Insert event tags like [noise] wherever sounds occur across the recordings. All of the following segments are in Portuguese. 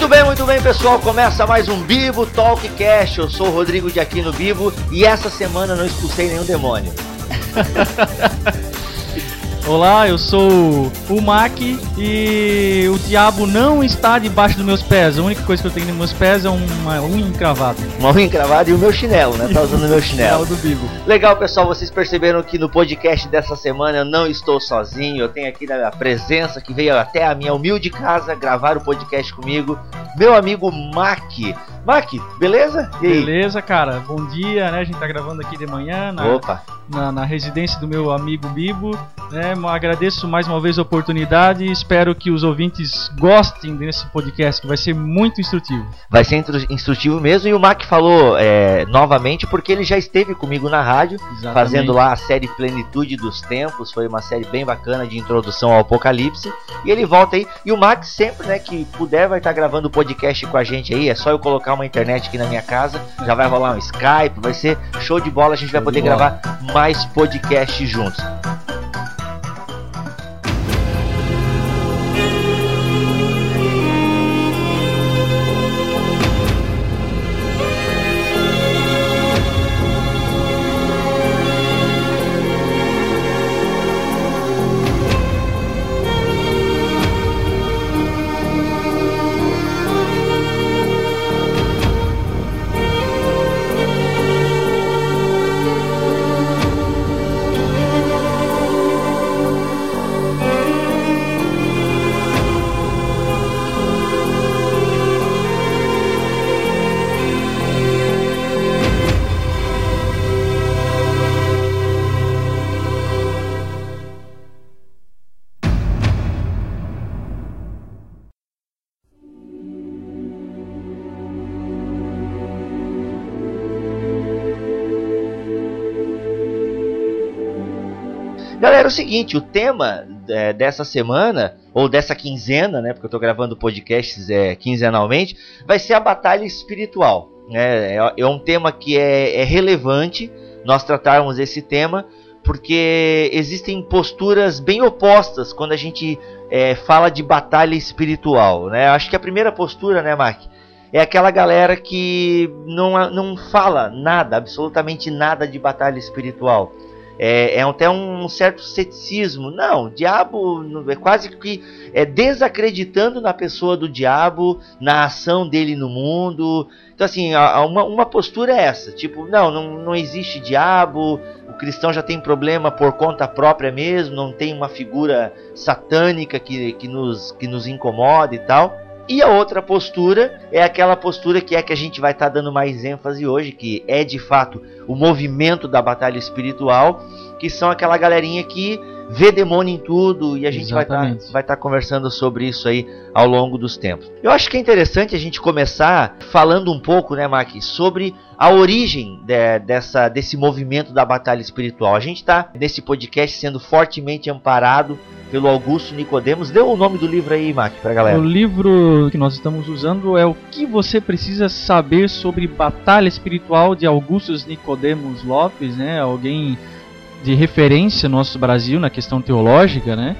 Muito bem, muito bem, pessoal. Começa mais um Bibo Talkcast. Eu sou o Rodrigo de Aquino Bibo e essa semana não expulsei nenhum demônio. [laughs] Olá, eu sou o Mac e o diabo não está debaixo dos meus pés. A única coisa que eu tenho nos meus pés é uma unha encravada. Uma unha encravada e o meu chinelo, né? Tá usando o meu [laughs] chinelo. do Bibo. Legal, pessoal, vocês perceberam que no podcast dessa semana eu não estou sozinho. Eu tenho aqui a presença que veio até a minha humilde casa gravar o podcast comigo, meu amigo Mac. Mac, beleza? Beleza, cara. Bom dia, né? A gente tá gravando aqui de manhã na, Opa. na, na residência do meu amigo Bibo. Né? Agradeço mais uma vez a oportunidade e espero que os ouvintes gostem desse podcast, que vai ser muito instrutivo. Vai ser instrutivo mesmo. E o Mac falou é, novamente porque ele já esteve comigo na rádio, Exatamente. fazendo lá a série Plenitude dos Tempos. Foi uma série bem bacana de introdução ao Apocalipse. E ele volta aí. E o Mac sempre, né, que puder, vai estar gravando o podcast com a gente aí. É só eu colocar uma internet aqui na minha casa. Já vai rolar um Skype. Vai ser show de bola. A gente vai poder gravar mais podcasts juntos. É o seguinte, o tema é, dessa semana, ou dessa quinzena, né? Porque eu estou gravando podcasts é, quinzenalmente, vai ser a batalha espiritual. Né? É, é um tema que é, é relevante nós tratarmos esse tema, porque existem posturas bem opostas quando a gente é, fala de batalha espiritual. Né? Acho que a primeira postura, né, Mark? É aquela galera que não, não fala nada, absolutamente nada de batalha espiritual é, é até um certo ceticismo. Não, o diabo é quase que é desacreditando na pessoa do diabo, na ação dele no mundo. Então, assim, uma, uma postura é essa: tipo, não, não, não existe diabo, o cristão já tem problema por conta própria mesmo, não tem uma figura satânica que, que, nos, que nos incomoda e tal. E a outra postura é aquela postura que é que a gente vai estar tá dando mais ênfase hoje, que é de fato o movimento da batalha espiritual, que são aquela galerinha que vê demônio em tudo e a gente tá, Exatamente. vai estar vai tá conversando sobre isso aí ao longo dos tempos. Eu acho que é interessante a gente começar falando um pouco, né, Mark, sobre a origem de, dessa, desse movimento da batalha espiritual. A gente está nesse podcast sendo fortemente amparado pelo Augusto Nicodemos. Deu o nome do livro aí, Mac, pra galera. O livro que nós estamos usando é O que você precisa saber sobre batalha espiritual de Augusto Nicodemos Lopes, né? Alguém de referência no nosso Brasil na questão teológica, né?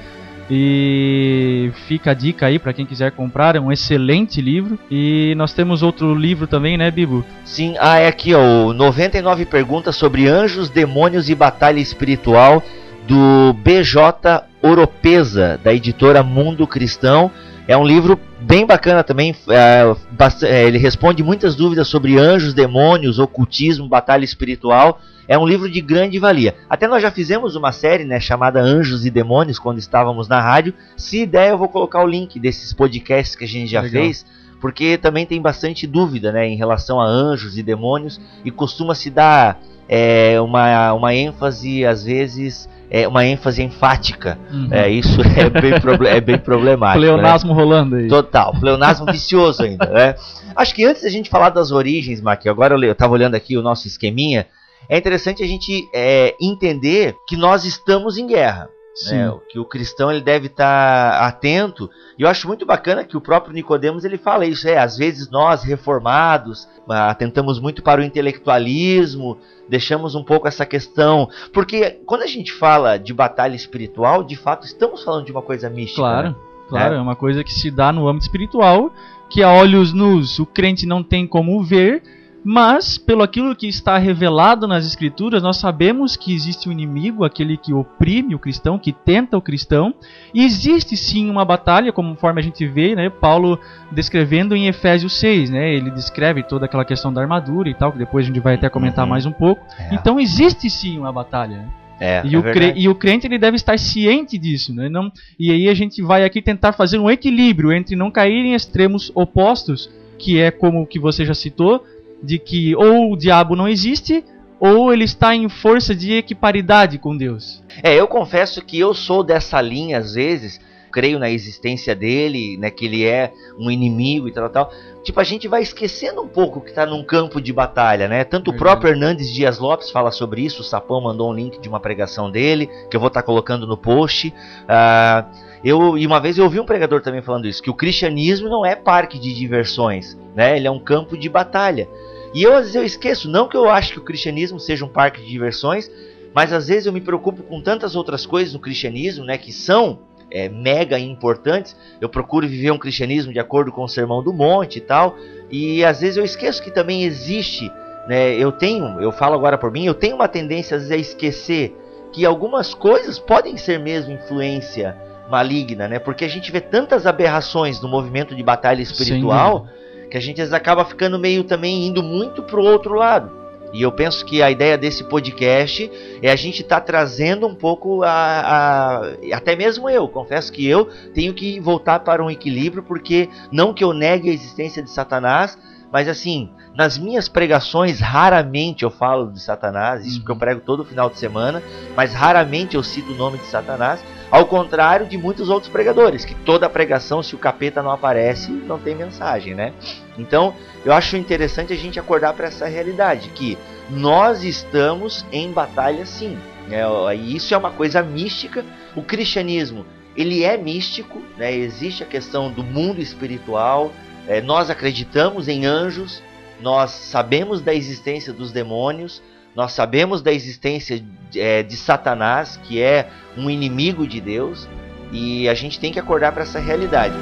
E fica a dica aí para quem quiser comprar, é um excelente livro. E nós temos outro livro também, né, Bibo? Sim, ah, é aqui, ó, 99 perguntas sobre anjos, demônios e batalha espiritual do BJ Oropesa, da editora Mundo Cristão. É um livro bem bacana também. É, é, ele responde muitas dúvidas sobre anjos, demônios, ocultismo, batalha espiritual. É um livro de grande valia. Até nós já fizemos uma série né, chamada Anjos e Demônios quando estávamos na rádio. Se der, eu vou colocar o link desses podcasts que a gente já Legal. fez porque também tem bastante dúvida né, em relação a anjos e demônios e costuma se dar é, uma, uma ênfase, às vezes, é uma ênfase enfática. Uhum. É, isso [laughs] é bem, é bem problemático. Pleonasmo né? rolando aí. Total, pleonasmo vicioso ainda. Né? Acho que antes da gente falar das origens, Mark, agora eu estava olhando aqui o nosso esqueminha, é interessante a gente é, entender que nós estamos em guerra. Né? Que o cristão ele deve estar tá atento. E eu acho muito bacana que o próprio Nicodemos ele fala isso. É, às vezes nós reformados atentamos muito para o intelectualismo, deixamos um pouco essa questão, porque quando a gente fala de batalha espiritual, de fato estamos falando de uma coisa mística. Claro. Né? claro, é uma coisa que se dá no âmbito espiritual, que a olhos nus o crente não tem como ver, mas, pelo aquilo que está revelado nas Escrituras, nós sabemos que existe um inimigo, aquele que oprime o cristão, que tenta o cristão, e existe sim uma batalha, conforme a gente vê, né, Paulo descrevendo em Efésios 6, né, ele descreve toda aquela questão da armadura e tal, que depois a gente vai até comentar uhum. mais um pouco. É. Então existe sim uma batalha. É, e, é o e, o crente ele deve estar ciente disso, né? Não, e aí a gente vai aqui tentar fazer um equilíbrio entre não cair em extremos opostos, que é como o que você já citou, de que ou o diabo não existe ou ele está em força de equiparidade com Deus. É, eu confesso que eu sou dessa linha às vezes, creio na existência dele, né, que ele é um inimigo e tal, tal. Tipo, a gente vai esquecendo um pouco que está num campo de batalha, né? Tanto o próprio Hernandes Dias Lopes fala sobre isso, o Sapão mandou um link de uma pregação dele, que eu vou estar tá colocando no post. Uh, eu, e uma vez eu ouvi um pregador também falando isso, que o cristianismo não é parque de diversões, né? Ele é um campo de batalha. E eu às vezes eu esqueço, não que eu acho que o cristianismo seja um parque de diversões, mas às vezes eu me preocupo com tantas outras coisas no cristianismo, né, que são é, mega importantes. Eu procuro viver um cristianismo de acordo com o Sermão do Monte e tal, e às vezes eu esqueço que também existe, né, eu tenho, eu falo agora por mim, eu tenho uma tendência às vezes a esquecer que algumas coisas podem ser mesmo influência maligna, né? Porque a gente vê tantas aberrações no movimento de batalha espiritual. Sim que a gente acaba ficando meio também indo muito pro outro lado. E eu penso que a ideia desse podcast é a gente estar tá trazendo um pouco a, a, Até mesmo eu, confesso que eu tenho que voltar para um equilíbrio, porque não que eu negue a existência de Satanás, mas assim, nas minhas pregações, raramente eu falo de Satanás, isso porque eu prego todo final de semana, mas raramente eu cito o nome de Satanás, ao contrário de muitos outros pregadores, que toda pregação, se o capeta não aparece, não tem mensagem, né? Então, eu acho interessante a gente acordar para essa realidade, que nós estamos em batalha sim. Né? E isso é uma coisa mística. O cristianismo, ele é místico, né? existe a questão do mundo espiritual, é, nós acreditamos em anjos, nós sabemos da existência dos demônios, nós sabemos da existência é, de Satanás, que é um inimigo de Deus, e a gente tem que acordar para essa realidade.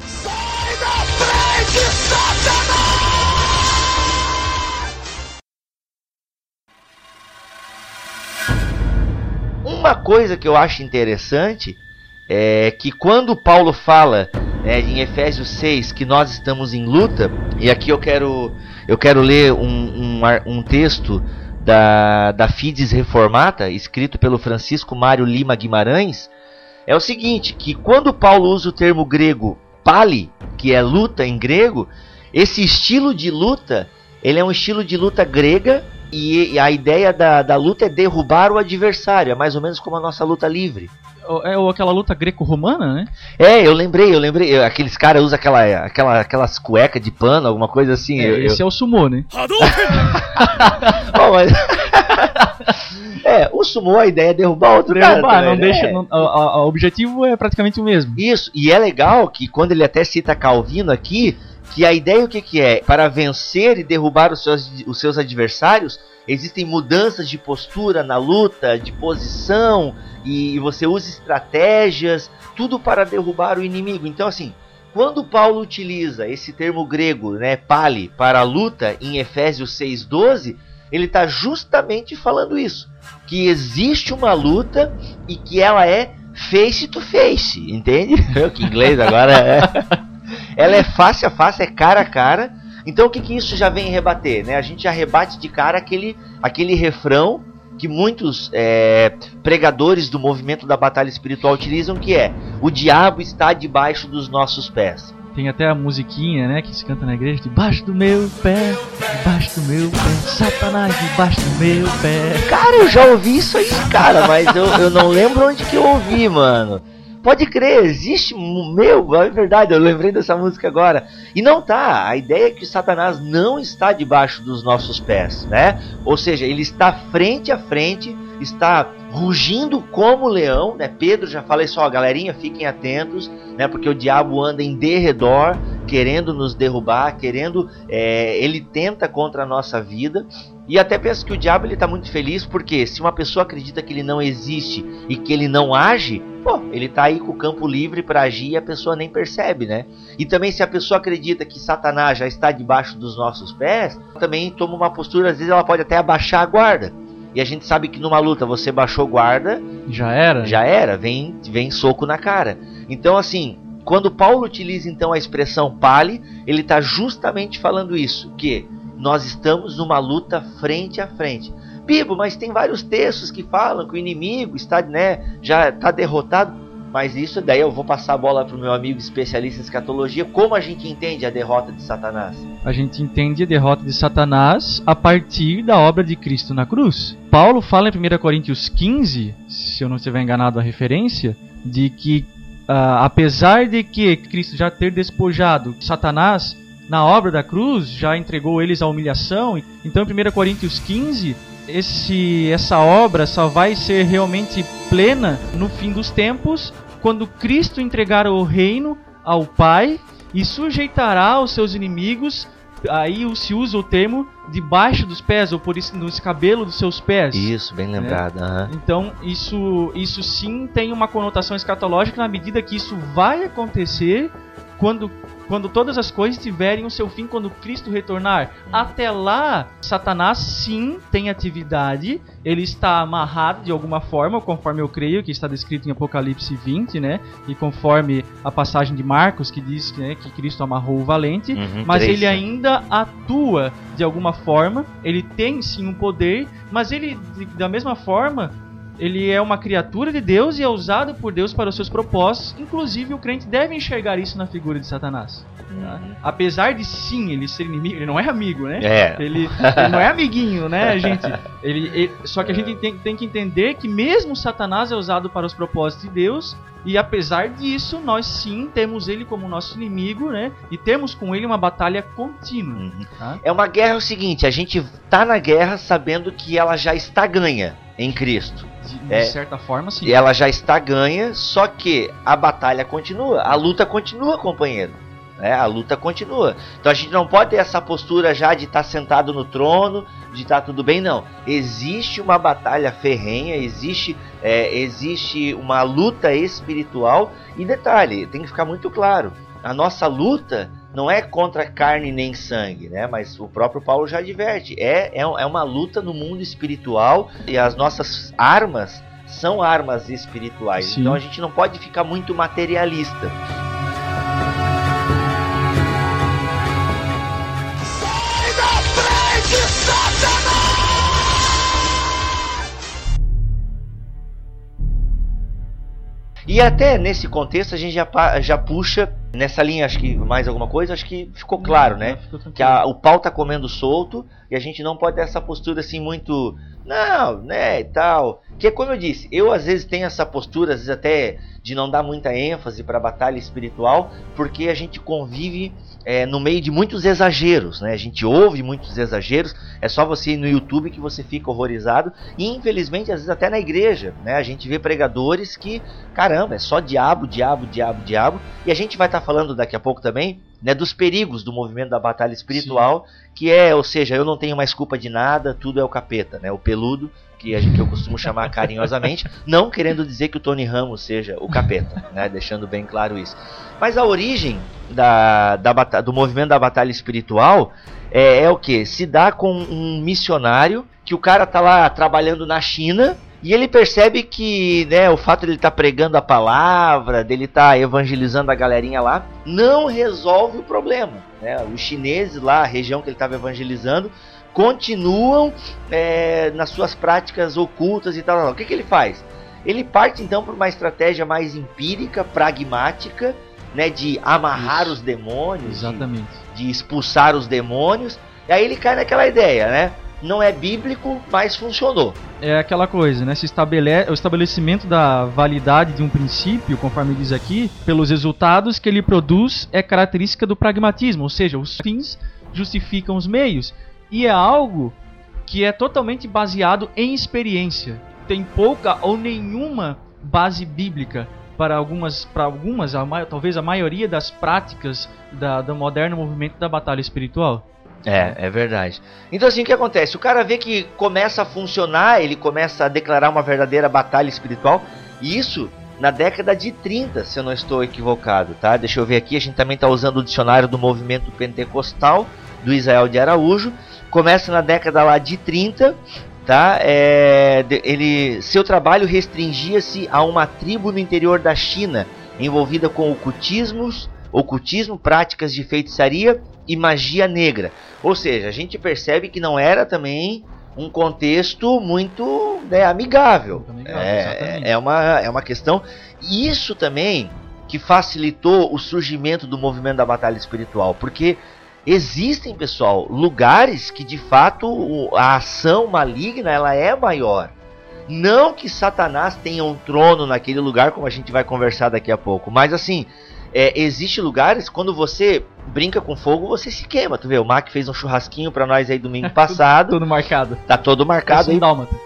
Sai da frente, Satanás! Uma coisa que eu acho interessante é que quando Paulo fala né, em Efésios 6 que nós estamos em luta, e aqui eu quero, eu quero ler um, um, um texto da, da Fides Reformata, escrito pelo Francisco Mário Lima Guimarães, é o seguinte, que quando Paulo usa o termo grego pali, que é luta em grego, esse estilo de luta, ele é um estilo de luta grega e a ideia da, da luta é derrubar o adversário, é mais ou menos como a nossa luta livre é ou aquela luta greco-romana, né? É, eu lembrei, eu lembrei. Aqueles caras usam aquela, aquela, aquelas cuecas de pano, alguma coisa assim. É, eu, esse eu... é o sumô, né? oh, [laughs] mas... [laughs] é, o sumô, a ideia é derrubar outro derrubar, cara. Também, não né? deixa, não, o objetivo é praticamente o mesmo. Isso, e é legal que quando ele até cita Calvino aqui, que a ideia o que, que é? Para vencer e derrubar os seus, os seus adversários, existem mudanças de postura na luta, de posição, e você usa estratégias, tudo para derrubar o inimigo. Então, assim, quando Paulo utiliza esse termo grego, né, pali, para luta em Efésios 6,12, ele está justamente falando isso. Que existe uma luta e que ela é face to face, entende? [laughs] que inglês agora é. Ela é face a face, é cara a cara. Então o que, que isso já vem rebater? Né? A gente já rebate de cara aquele, aquele refrão que muitos é, pregadores do movimento da batalha espiritual utilizam, que é o diabo está debaixo dos nossos pés. Tem até a musiquinha, né, que se canta na igreja, debaixo do meu pé, debaixo do meu pé, Satanás debaixo do meu pé. Cara, eu já ouvi isso aí, cara, mas eu, eu não lembro onde que eu ouvi, mano. Pode crer, existe. Meu, é verdade, eu lembrei dessa música agora. E não tá. A ideia é que Satanás não está debaixo dos nossos pés, né? Ou seja, ele está frente a frente, está rugindo como leão, né? Pedro já fala isso, ó, galerinha, fiquem atentos, né? Porque o diabo anda em derredor, querendo nos derrubar, querendo. É, ele tenta contra a nossa vida. E até penso que o diabo ele tá muito feliz porque se uma pessoa acredita que ele não existe e que ele não age, pô, ele tá aí com o campo livre para agir e a pessoa nem percebe, né? E também se a pessoa acredita que Satanás já está debaixo dos nossos pés, também toma uma postura, às vezes ela pode até abaixar a guarda. E a gente sabe que numa luta você baixou guarda, já era. Já era, vem vem soco na cara. Então assim, quando Paulo utiliza então a expressão pale, ele está justamente falando isso, que nós estamos numa luta frente a frente. Bibo, mas tem vários textos que falam que o inimigo está, né, já está derrotado. Mas isso daí eu vou passar a bola para o meu amigo especialista em escatologia. Como a gente entende a derrota de Satanás? A gente entende a derrota de Satanás a partir da obra de Cristo na cruz. Paulo fala em 1 Coríntios 15, se eu não estiver enganado a referência, de que uh, apesar de que Cristo já ter despojado Satanás na obra da cruz, já entregou eles à humilhação. Então, em 1 Coríntios 15, esse, essa obra só vai ser realmente plena no fim dos tempos, quando Cristo entregar o reino ao Pai e sujeitará os seus inimigos aí se usa o termo debaixo dos pés ou por isso no escabelo dos seus pés. Isso, bem né? lembrado. Uhum. Então isso isso sim tem uma conotação escatológica na medida que isso vai acontecer quando quando todas as coisas tiverem o seu fim quando Cristo retornar. Até lá, Satanás sim tem atividade, ele está amarrado de alguma forma, conforme eu creio que está descrito em Apocalipse 20, né? E conforme a passagem de Marcos que diz né, que Cristo amarrou o valente, uhum, mas ele ainda atua de alguma forma, ele tem sim um poder, mas ele da mesma forma ele é uma criatura de Deus e é usado por Deus para os seus propósitos. Inclusive, o crente deve enxergar isso na figura de Satanás. Tá? Uhum. Apesar de sim ele ser inimigo, ele não é amigo, né? É. Ele, ele não é amiguinho, né, [laughs] gente? Ele, ele, só que a gente tem, tem que entender que mesmo Satanás é usado para os propósitos de Deus. E apesar disso, nós sim temos ele como nosso inimigo, né? E temos com ele uma batalha contínua. Uhum. Tá? É uma guerra é o seguinte: a gente tá na guerra sabendo que ela já está ganha em Cristo. De, de é, certa forma, sim. E ela já está ganha, só que a batalha continua, a luta continua, companheiro. É, a luta continua. Então a gente não pode ter essa postura já de estar tá sentado no trono, de estar tá tudo bem, não. Existe uma batalha ferrenha, existe, é, existe uma luta espiritual. E detalhe, tem que ficar muito claro: a nossa luta não é contra carne nem sangue, né? Mas o próprio Paulo já adverte. É, é, é uma luta no mundo espiritual e as nossas armas são armas espirituais. Sim. Então a gente não pode ficar muito materialista. E até nesse contexto a gente já, já puxa nessa linha, acho que mais alguma coisa, acho que ficou claro, né? Que a, o pau tá comendo solto e a gente não pode ter essa postura assim muito, não, né, e tal. Que é como eu disse, eu às vezes tenho essa postura, às vezes até de não dar muita ênfase para a batalha espiritual, porque a gente convive é, no meio de muitos exageros, né? A gente ouve muitos exageros, é só você ir no YouTube que você fica horrorizado. E infelizmente, às vezes até na igreja, né? A gente vê pregadores que, caramba, é só diabo, diabo, diabo, diabo. E a gente vai estar tá falando daqui a pouco também né, dos perigos do movimento da batalha espiritual, Sim. que é, ou seja, eu não tenho mais culpa de nada, tudo é o capeta, né? O peludo, que, a gente, que eu costumo chamar [laughs] carinhosamente, não querendo dizer que o Tony Ramos seja o capeta, [laughs] né? Deixando bem claro isso. Mas a origem da, da, do movimento da batalha espiritual é, é o que? Se dá com um missionário que o cara tá lá trabalhando na China e ele percebe que né, o fato de ele estar tá pregando a palavra, dele estar tá evangelizando a galerinha lá, não resolve o problema. Né? Os chineses lá, a região que ele estava evangelizando, continuam é, nas suas práticas ocultas e tal. O que, que ele faz? Ele parte então para uma estratégia mais empírica, pragmática, né, de amarrar Isso. os demônios, Exatamente. De, de expulsar os demônios. E aí ele cai naquela ideia, né? Não é bíblico, mas funcionou. É aquela coisa, né? Se estabelece o estabelecimento da validade de um princípio, conforme diz aqui, pelos resultados que ele produz, é característica do pragmatismo, ou seja, os fins justificam os meios. E é algo que é totalmente baseado em experiência. Tem pouca ou nenhuma base bíblica para algumas, para algumas a, talvez a maioria das práticas da, do moderno movimento da batalha espiritual. É, é verdade. Então assim, o que acontece? O cara vê que começa a funcionar, ele começa a declarar uma verdadeira batalha espiritual, e isso na década de 30, se eu não estou equivocado, tá? Deixa eu ver aqui, a gente também está usando o dicionário do movimento pentecostal do Israel de Araújo. Começa na década lá de 30, tá? É, ele, seu trabalho restringia-se a uma tribo no interior da China, envolvida com ocultismos, ocultismo, práticas de feitiçaria e magia negra. Ou seja, a gente percebe que não era também um contexto muito né, amigável. amigável é, é, uma, é uma questão. Isso também que facilitou o surgimento do movimento da batalha espiritual, porque existem, pessoal, lugares que de fato a ação maligna ela é maior. Não que Satanás tenha um trono naquele lugar, como a gente vai conversar daqui a pouco, mas assim, é, existe lugares quando você brinca com fogo, você se queima. Tu vê, o Mac fez um churrasquinho para nós aí domingo [laughs] passado. tudo, marcado. Tá todo marcado aí.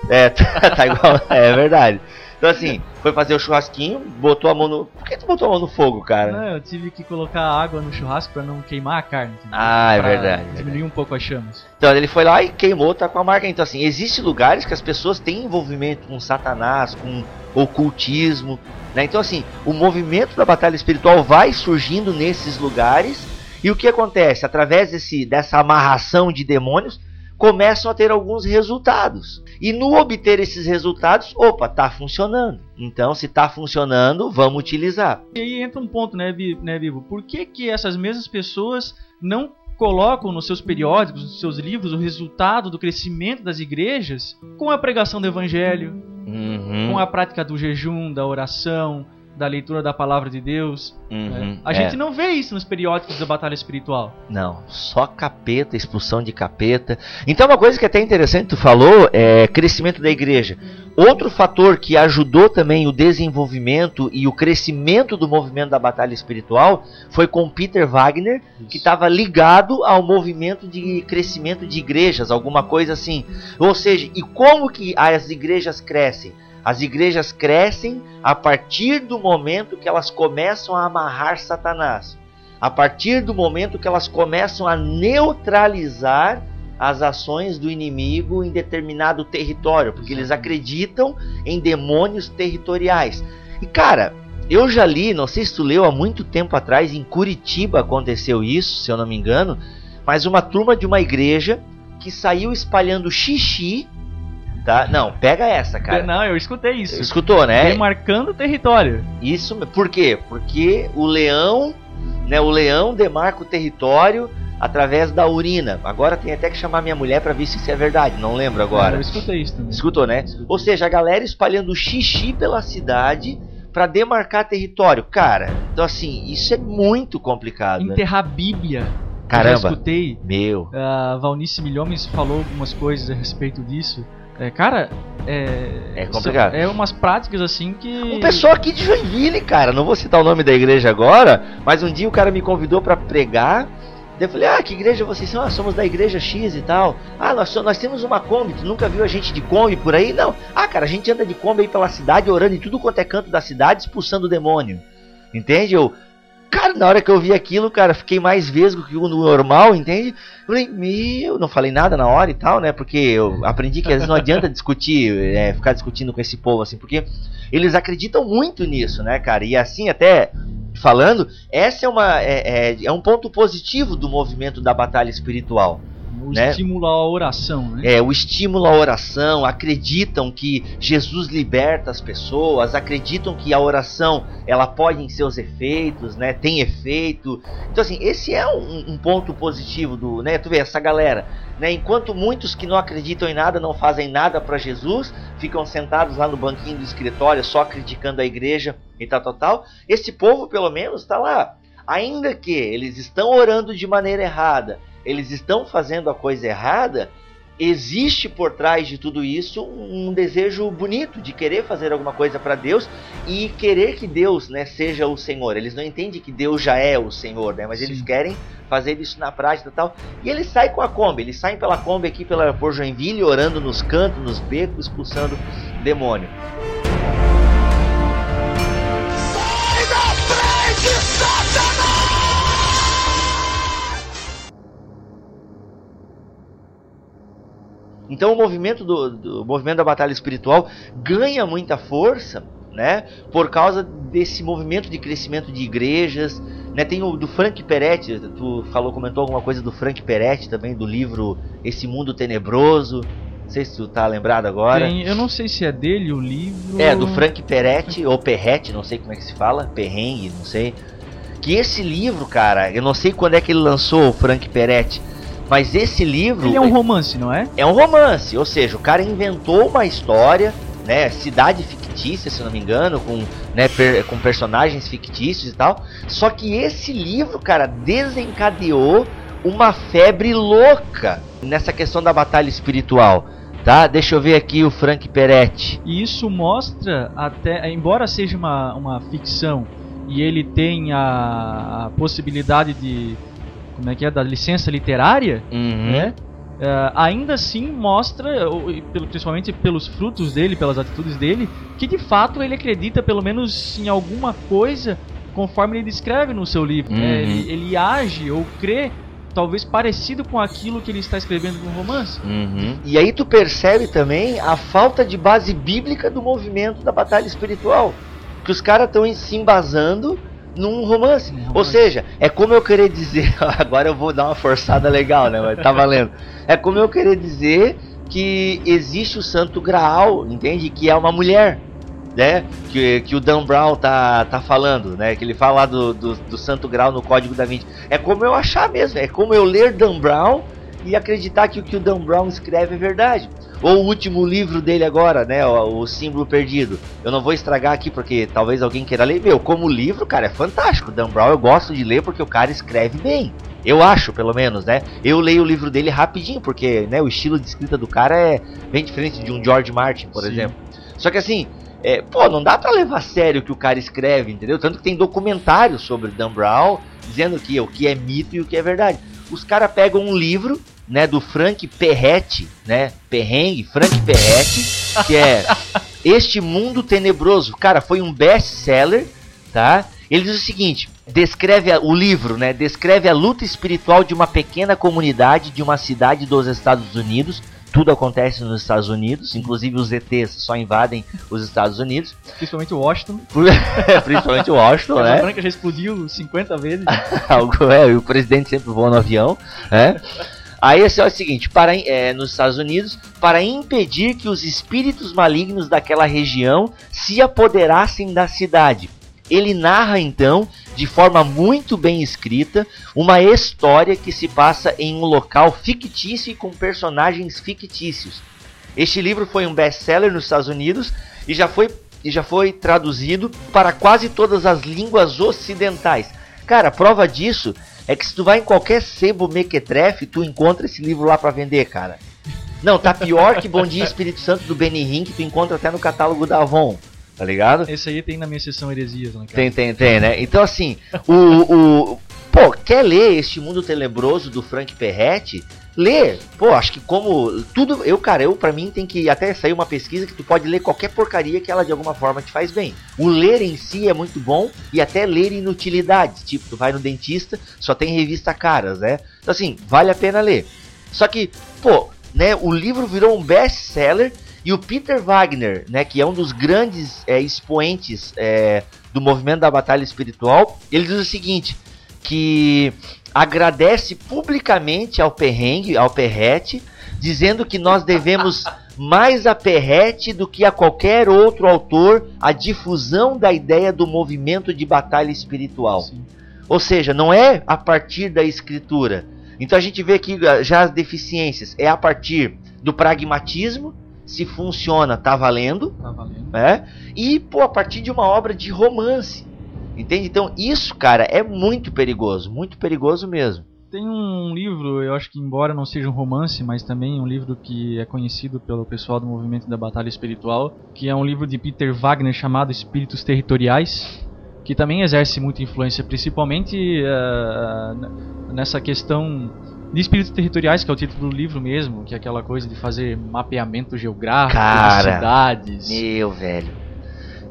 É, tá, [laughs] tá igual, é verdade. Então assim, foi fazer o churrasquinho, botou a mão no. Por que tu botou a mão no fogo, cara? Não, eu tive que colocar água no churrasco para não queimar a carne. Entendeu? Ah, é verdade. Diminuir verdade. um pouco as chamas. Então ele foi lá e queimou, tá com a marca. Então assim, existem lugares que as pessoas têm envolvimento com Satanás, com ocultismo, né? Então assim, o movimento da batalha espiritual vai surgindo nesses lugares. E o que acontece? Através desse, dessa amarração de demônios, começam a ter alguns resultados. E no obter esses resultados, opa, tá funcionando. Então, se tá funcionando, vamos utilizar. E aí entra um ponto, né, né Vivo? Por que, que essas mesmas pessoas não colocam nos seus periódicos, nos seus livros, o resultado do crescimento das igrejas com a pregação do evangelho, uhum. com a prática do jejum, da oração, da leitura da palavra de Deus. Uhum, né? A é. gente não vê isso nos periódicos da batalha espiritual. Não, só capeta, expulsão de capeta. Então uma coisa que é até interessante tu falou é crescimento da igreja. Outro fator que ajudou também o desenvolvimento e o crescimento do movimento da batalha espiritual foi com Peter Wagner, que estava ligado ao movimento de crescimento de igrejas, alguma coisa assim. Ou seja, e como que as igrejas crescem? As igrejas crescem a partir do momento que elas começam a amarrar Satanás. A partir do momento que elas começam a neutralizar as ações do inimigo em determinado território, porque eles acreditam em demônios territoriais. E cara, eu já li, não sei se tu leu há muito tempo atrás, em Curitiba aconteceu isso, se eu não me engano, mas uma turma de uma igreja que saiu espalhando xixi Tá? Não, pega essa, cara. Não, eu escutei isso. Escutou, né? Demarcando o território. Isso, por quê? Porque o leão, né, o leão demarca o território através da urina. Agora tem até que chamar minha mulher para ver se isso é verdade, não lembro agora. É, eu escutei isso também. Escutou, né? Escutei. Ou seja, a galera espalhando xixi pela cidade para demarcar território. Cara, então assim, isso é muito complicado. Né? Enterrar né? Bíblia. Caramba. Eu escutei. Meu. A Valnice Milhomes falou algumas coisas a respeito disso. É, cara, é. É complicado. É umas práticas assim que. Um pessoal aqui de Joinville, cara, não vou citar o nome da igreja agora, mas um dia o cara me convidou para pregar. Daí eu falei, ah, que igreja vocês são? Ah, somos da igreja X e tal. Ah, nós, nós temos uma Kombi, tu nunca viu a gente de Kombi por aí? Não. Ah, cara, a gente anda de Kombi aí pela cidade, orando em tudo quanto é canto da cidade, expulsando o demônio. Entende? Eu, Cara, na hora que eu vi aquilo, cara, fiquei mais vesgo que o normal, entende? Falei, meu, não falei nada na hora e tal, né? Porque eu aprendi que às vezes não adianta [laughs] discutir, é, ficar discutindo com esse povo, assim, porque eles acreditam muito nisso, né, cara? E assim, até falando, essa é, uma, é, é, é um ponto positivo do movimento da batalha espiritual. O né? estímulo à oração, né? É, o estímulo à oração, acreditam que Jesus liberta as pessoas, acreditam que a oração ela pode em seus efeitos, né? Tem efeito. Então assim, esse é um, um ponto positivo do, né? Tu vê essa galera, né? Enquanto muitos que não acreditam em nada, não fazem nada para Jesus, ficam sentados lá no banquinho do escritório só criticando a igreja e tal, tal, tal. Esse povo pelo menos está lá. Ainda que eles estão orando de maneira errada, eles estão fazendo a coisa errada, existe por trás de tudo isso um desejo bonito de querer fazer alguma coisa para Deus e querer que Deus né, seja o Senhor. Eles não entendem que Deus já é o Senhor, né, mas Sim. eles querem fazer isso na prática e tal. E eles saem com a Kombi, eles saem pela Kombi aqui pela, por Joinville, orando nos cantos, nos becos, expulsando demônio. Então o movimento do, do movimento da batalha espiritual ganha muita força, né? Por causa desse movimento de crescimento de igrejas, né? Tem o do Frank Peretti, tu falou, comentou alguma coisa do Frank Peretti também do livro Esse Mundo Tenebroso. Não sei se tu tá lembrado agora. Tem, eu não sei se é dele o livro. É, do Frank Peretti, ou Perretti, não sei como é que se fala, Perrengue, não sei. Que esse livro, cara, eu não sei quando é que ele lançou o Frank Peretti, mas esse livro. Ele é um romance, não é? É um romance, ou seja, o cara inventou uma história, né? Cidade fictícia, se não me engano, com, né, per, com personagens fictícios e tal. Só que esse livro, cara, desencadeou uma febre louca nessa questão da batalha espiritual. Tá, deixa eu ver aqui o Frank Peretti. E isso mostra até, embora seja uma, uma ficção e ele tem a, a possibilidade de como é que é da licença literária, Uhum. né? Uh, ainda assim mostra, principalmente pelos frutos dele, pelas atitudes dele, que de fato ele acredita pelo menos em alguma coisa conforme ele descreve no seu livro. Né? Uhum. Ele, ele, age ou crê talvez parecido com aquilo que ele está escrevendo no romance. Uhum. E aí tu percebe também a falta de base bíblica do movimento da batalha espiritual. Que os caras estão se embasando num romance. romance. Ou seja, é como eu querer dizer. [laughs] Agora eu vou dar uma forçada legal, né? Mas tá valendo. É como eu querer dizer que existe o Santo Graal, entende? Que é uma mulher. Né? Que, que o Dan Brown tá, tá falando, né? Que ele fala lá do, do, do Santo Graal no Código da Vinci. É como eu achar mesmo, é como eu ler Dan Brown e acreditar que o que o Dan Brown escreve é verdade. Ou o último livro dele agora, né? O, o, Símbolo Perdido. Eu não vou estragar aqui porque talvez alguém queira ler. Meu, como livro, cara, é fantástico. Dan Brown eu gosto de ler porque o cara escreve bem. Eu acho, pelo menos, né? Eu leio o livro dele rapidinho, porque né, o estilo de escrita do cara é bem diferente de um George Martin, por Sim. exemplo. Só que assim, é, pô, não dá pra levar a sério o que o cara escreve, entendeu? Tanto que tem documentários sobre Dan Brown dizendo que o que é mito e o que é verdade. Os caras pegam um livro né, do Frank Perretti, né, Perrengue, Frank Perretti, que é Este Mundo Tenebroso. Cara, foi um best-seller, tá? Ele diz o seguinte, descreve a, o livro, né, descreve a luta espiritual de uma pequena comunidade de uma cidade dos Estados Unidos. Tudo acontece nos Estados Unidos, inclusive os ETs só invadem os Estados Unidos. Principalmente Washington. [laughs] Principalmente Washington, a né? Branca já explodiu 50 vezes. [laughs] Algo, é, e o presidente sempre voa no avião, né? Aí assim, é o seguinte, para, é, nos Estados Unidos, para impedir que os espíritos malignos daquela região se apoderassem da cidade. Ele narra então, de forma muito bem escrita, uma história que se passa em um local fictício e com personagens fictícios. Este livro foi um best-seller nos Estados Unidos e já foi, e já foi traduzido para quase todas as línguas ocidentais. Cara, prova disso é que se tu vai em qualquer sebo mequetrefe, tu encontra esse livro lá para vender, cara. Não, tá pior que Bom Dia Espírito Santo do Benny Hinn, que tu encontra até no catálogo da Avon. Tá ligado? Esse aí tem na minha sessão Heresias, né, cara? Tem, tem, tem, né? Então, assim, o, o. Pô, quer ler Este Mundo Tenebroso do Frank Perretti? Lê. Pô, acho que como. Tudo. Eu, cara, eu, pra mim, tem que até sair uma pesquisa que tu pode ler qualquer porcaria que ela de alguma forma te faz bem. O ler em si é muito bom e até ler inutilidades. Tipo, tu vai no dentista, só tem revista caras, né? Então, assim, vale a pena ler. Só que, pô, né, o livro virou um best-seller e o Peter Wagner, né, que é um dos grandes é, expoentes é, do movimento da batalha espiritual, ele diz o seguinte, que agradece publicamente ao Perrengue, ao Perrete, dizendo que nós devemos [laughs] mais a Perrete do que a qualquer outro autor a difusão da ideia do movimento de batalha espiritual. Sim. Ou seja, não é a partir da escritura. Então a gente vê aqui já as deficiências. É a partir do pragmatismo, se funciona, tá valendo. Tá valendo. Né? E, pô, a partir de uma obra de romance. Entende? Então, isso, cara, é muito perigoso. Muito perigoso mesmo. Tem um livro, eu acho que, embora não seja um romance, mas também um livro que é conhecido pelo pessoal do movimento da Batalha Espiritual, que é um livro de Peter Wagner chamado Espíritos Territoriais, que também exerce muita influência, principalmente uh, nessa questão de espíritos territoriais, que é o título do livro mesmo, que é aquela coisa de fazer mapeamento geográfico Cara, de cidades. Meu velho.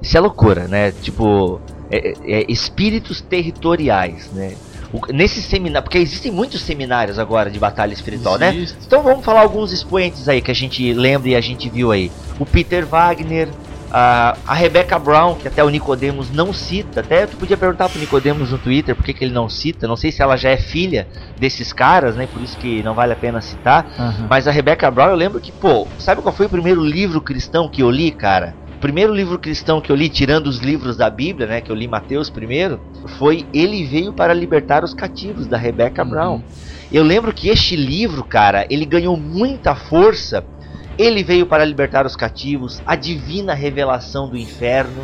Isso é loucura, né? Tipo, é, é, espíritos territoriais, né? O, nesse seminário, porque existem muitos seminários agora de batalha espiritual, né? Existe. Então vamos falar alguns expoentes aí que a gente lembra e a gente viu aí. O Peter Wagner, a, a Rebecca Brown, que até o Nicodemos não cita. Até tu podia perguntar pro Nicodemos no Twitter por que, que ele não cita. Não sei se ela já é filha desses caras, né? Por isso que não vale a pena citar. Aham. Mas a Rebecca Brown, eu lembro que, pô, sabe qual foi o primeiro livro cristão que eu li, cara? O primeiro livro cristão que eu li, tirando os livros da Bíblia, né? Que eu li Mateus primeiro, foi Ele Veio para Libertar os Cativos, da Rebecca Uhum. Brown. Eu lembro que este livro, cara, ele ganhou muita força. Ele veio para libertar os cativos, a divina revelação do inferno.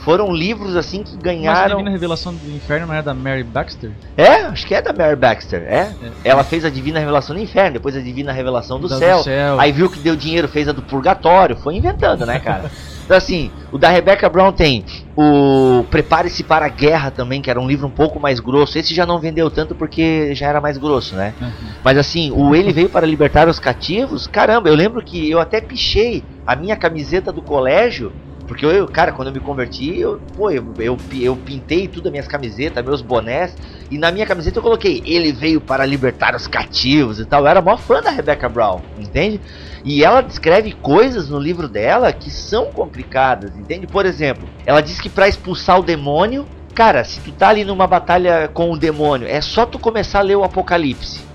Foram livros assim que Mas a ganharam. Divina Revelação do Inferno não é da Mary Baxter? É, acho que é da Mary Baxter, é? É. Ela fez a divina revelação do inferno, depois a divina revelação do céu. céu. Aí viu que deu dinheiro, fez a do purgatório, foi inventando, né, cara? [laughs] Então assim, o da Rebecca Brown tem o Prepare-se para a Guerra também, que era um livro um pouco mais grosso. Esse já não vendeu tanto porque já era mais grosso, né? Aham. Mas assim, o Ele Veio para Libertar os Cativos, caramba, eu lembro que eu até pichei a minha camiseta do colégio, porque eu, cara, quando eu me converti, eu, pô, eu, eu, eu pintei tudo, as minhas camisetas, meus bonés, e na minha camiseta eu coloquei Ele Veio para Libertar os Cativos e tal. Eu era maior fã da Rebecca Brown, entende? E ela descreve coisas no livro dela que são complicadas, entende? Por exemplo, ela diz que para expulsar o demônio, cara, se tu tá ali numa batalha com o demônio, é só tu começar a ler o Apocalipse.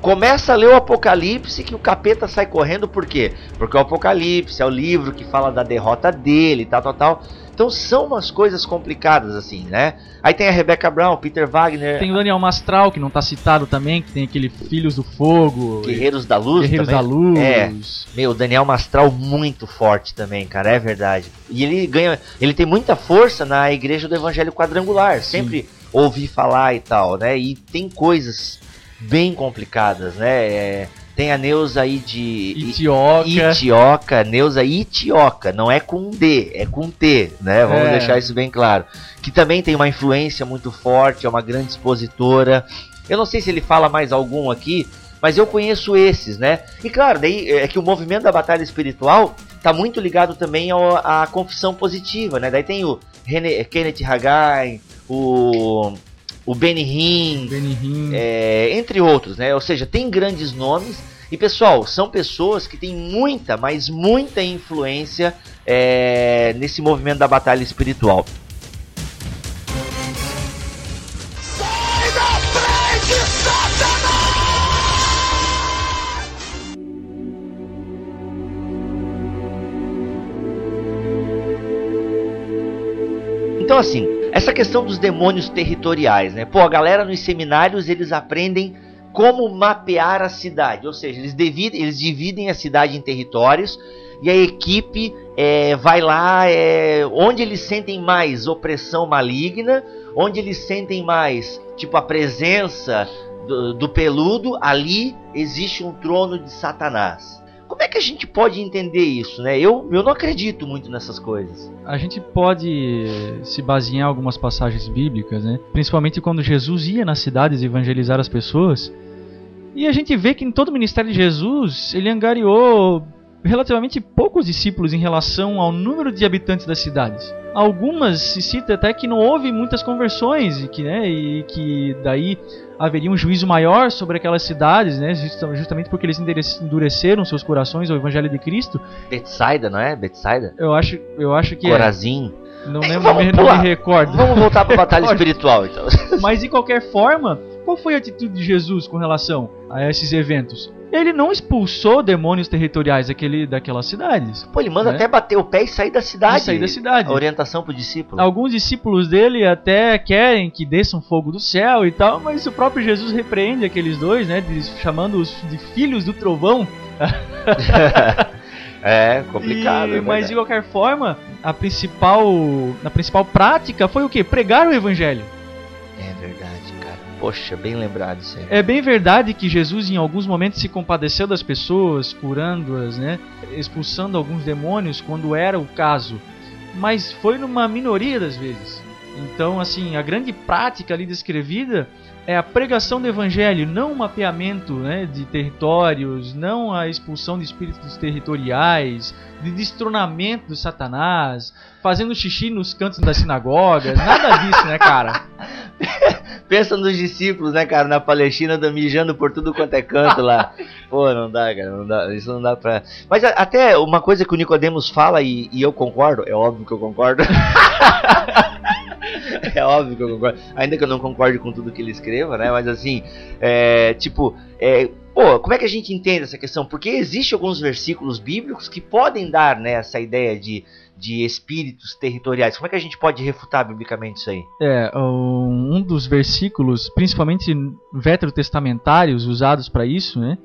Começa a ler o Apocalipse que o capeta sai correndo, por quê? Porque o Apocalipse é o livro que fala da derrota dele, tal, tal, tal. Então são umas coisas complicadas assim, né? Aí tem a Rebecca Brown, Peter Wagner, Tem o Daniel Mastral, que não tá citado também, que tem aquele Filhos do Fogo, Guerreiros da Luz Guerreiros também. da Luz. É. Meu, o Daniel Mastral muito forte também, cara, é verdade. E ele ganha, ele tem muita força na igreja do Evangelho Quadrangular, sempre ouvi falar e tal, né? E tem coisas bem complicadas, né? É, tem a Neuza aí de Itioca. Itioca, Neuza Itioca, não é com D, é com T, né? Vamos É. deixar isso bem claro. Que também tem uma influência muito forte, é uma grande expositora. Eu não sei se ele fala mais algum aqui, mas eu conheço esses, né? E claro, daí é que o movimento da batalha espiritual tá muito ligado também ao- à confissão positiva, né? Daí tem o René, Kenneth Haggai, o o Benny Hinn, é, entre outros, né? Ou seja, tem grandes nomes e pessoal, são pessoas que têm muita, mas muita influência é, nesse movimento da batalha espiritual. Então assim, essa questão dos demônios territoriais, né? Pô, a galera nos seminários eles aprendem como mapear a cidade, ou seja, eles dividem, eles dividem a cidade em territórios e a equipe é, vai lá é, onde eles sentem mais opressão maligna, onde eles sentem mais tipo a presença do, do peludo, ali existe um trono de Satanás. Como é que a gente pode entender isso, né? Eu, eu não acredito muito nessas coisas. A gente pode se basear em algumas passagens bíblicas, né? Principalmente quando Jesus ia nas cidades evangelizar as pessoas. E a gente vê que em todo o ministério de Jesus, ele angariou relativamente poucos discípulos em relação ao número de habitantes das cidades. Algumas se cita até que não houve muitas conversões e que, né, e que daí haveria um juízo maior sobre aquelas cidades, né, justa- justamente porque eles endurece- endureceram seus corações ao evangelho de Cristo. Betsaida, não é? Betsaida? Eu acho, eu acho que é. Corazim. Não [laughs] É, lembro, não me- não me recordo. Vamos voltar para a batalha [laughs] espiritual, então. Mas de qualquer forma, qual foi a atitude de Jesus com relação a esses eventos? Ele não expulsou demônios territoriais daquele, daquelas cidades. Pô, ele manda Né? até bater o pé e sair da cidade. De sair da cidade. A orientação pro discípulo. Alguns discípulos dele até querem que desça um fogo do céu e tal, mas o próprio Jesus repreende aqueles dois, né? chamando-os de filhos do trovão. [laughs] é, complicado. E- é mas de qualquer forma, a principal, a principal prática foi o quê? Pregar o evangelho. Poxa, bem lembrado isso aí. É bem verdade que Jesus em alguns momentos se compadeceu das pessoas, curando-as, né? expulsando alguns demônios quando era o caso, mas foi numa minoria das vezes. Então, assim, a grande prática ali descrevida é a pregação do evangelho, não o mapeamento né, de territórios, não a expulsão de espíritos territoriais, de destronamento do Satanás, fazendo xixi nos cantos das sinagogas, nada disso, né, cara? [laughs] Pensa nos discípulos, né, cara, na Palestina, mijando por tudo quanto é canto lá. Pô, não dá, cara, não dá, isso não dá pra. Mas até uma coisa que o Nicodemos fala, e, e eu concordo, é óbvio que eu concordo. [laughs] é óbvio que eu concordo. Ainda que eu não concorde com tudo que ele escreva, né? Mas assim, é, tipo, é, pô, como é que a gente entende essa questão? Porque existe alguns versículos bíblicos que podem dar né, essa ideia de, de espíritos territoriais. Como é que a gente pode refutar biblicamente isso aí? É, um dos versículos, principalmente veterotestamentários, usados para isso, né?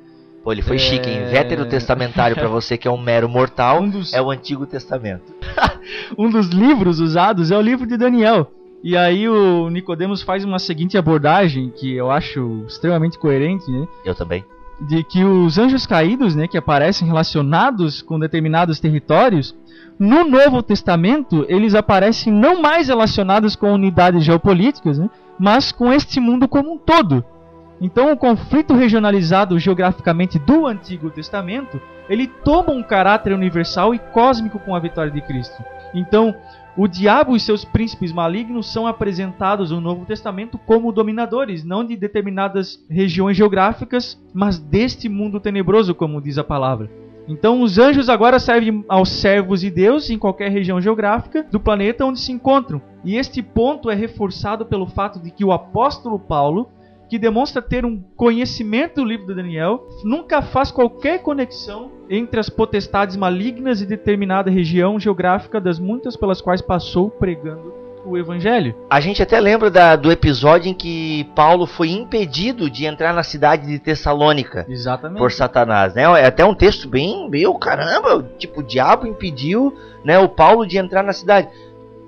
Pô, ele foi é... chique, hein? Veterotestamentário para você que é um mero mortal, um dos... é o Antigo Testamento. [laughs] um dos livros usados é o livro de Daniel. E aí o Nicodemos faz uma seguinte abordagem que eu acho extremamente coerente, né? Eu também. De que os anjos caídos, né, que aparecem relacionados com determinados territórios, no Novo Testamento eles aparecem não mais relacionados com unidades geopolíticas, né, mas com este mundo como um todo. Então o conflito regionalizado geograficamente do Antigo Testamento, ele toma um caráter universal e cósmico com a vitória de Cristo. Então, o diabo e seus príncipes malignos são apresentados no Novo Testamento como dominadores, não de determinadas regiões geográficas, mas deste mundo tenebroso, como diz a palavra. Então, os anjos agora servem aos servos de Deus em qualquer região geográfica do planeta onde se encontram. E este ponto é reforçado pelo fato de que o apóstolo Paulo que demonstra ter um conhecimento do livro de Daniel, nunca faz qualquer conexão entre as potestades malignas e determinada região geográfica das muitas pelas quais passou pregando o evangelho. A gente até lembra da, do episódio em que Paulo foi impedido de entrar na cidade de Tessalônica Exatamente. por Satanás, né? É até um texto bem, meu caramba, tipo o diabo impediu, né, o Paulo de entrar na cidade.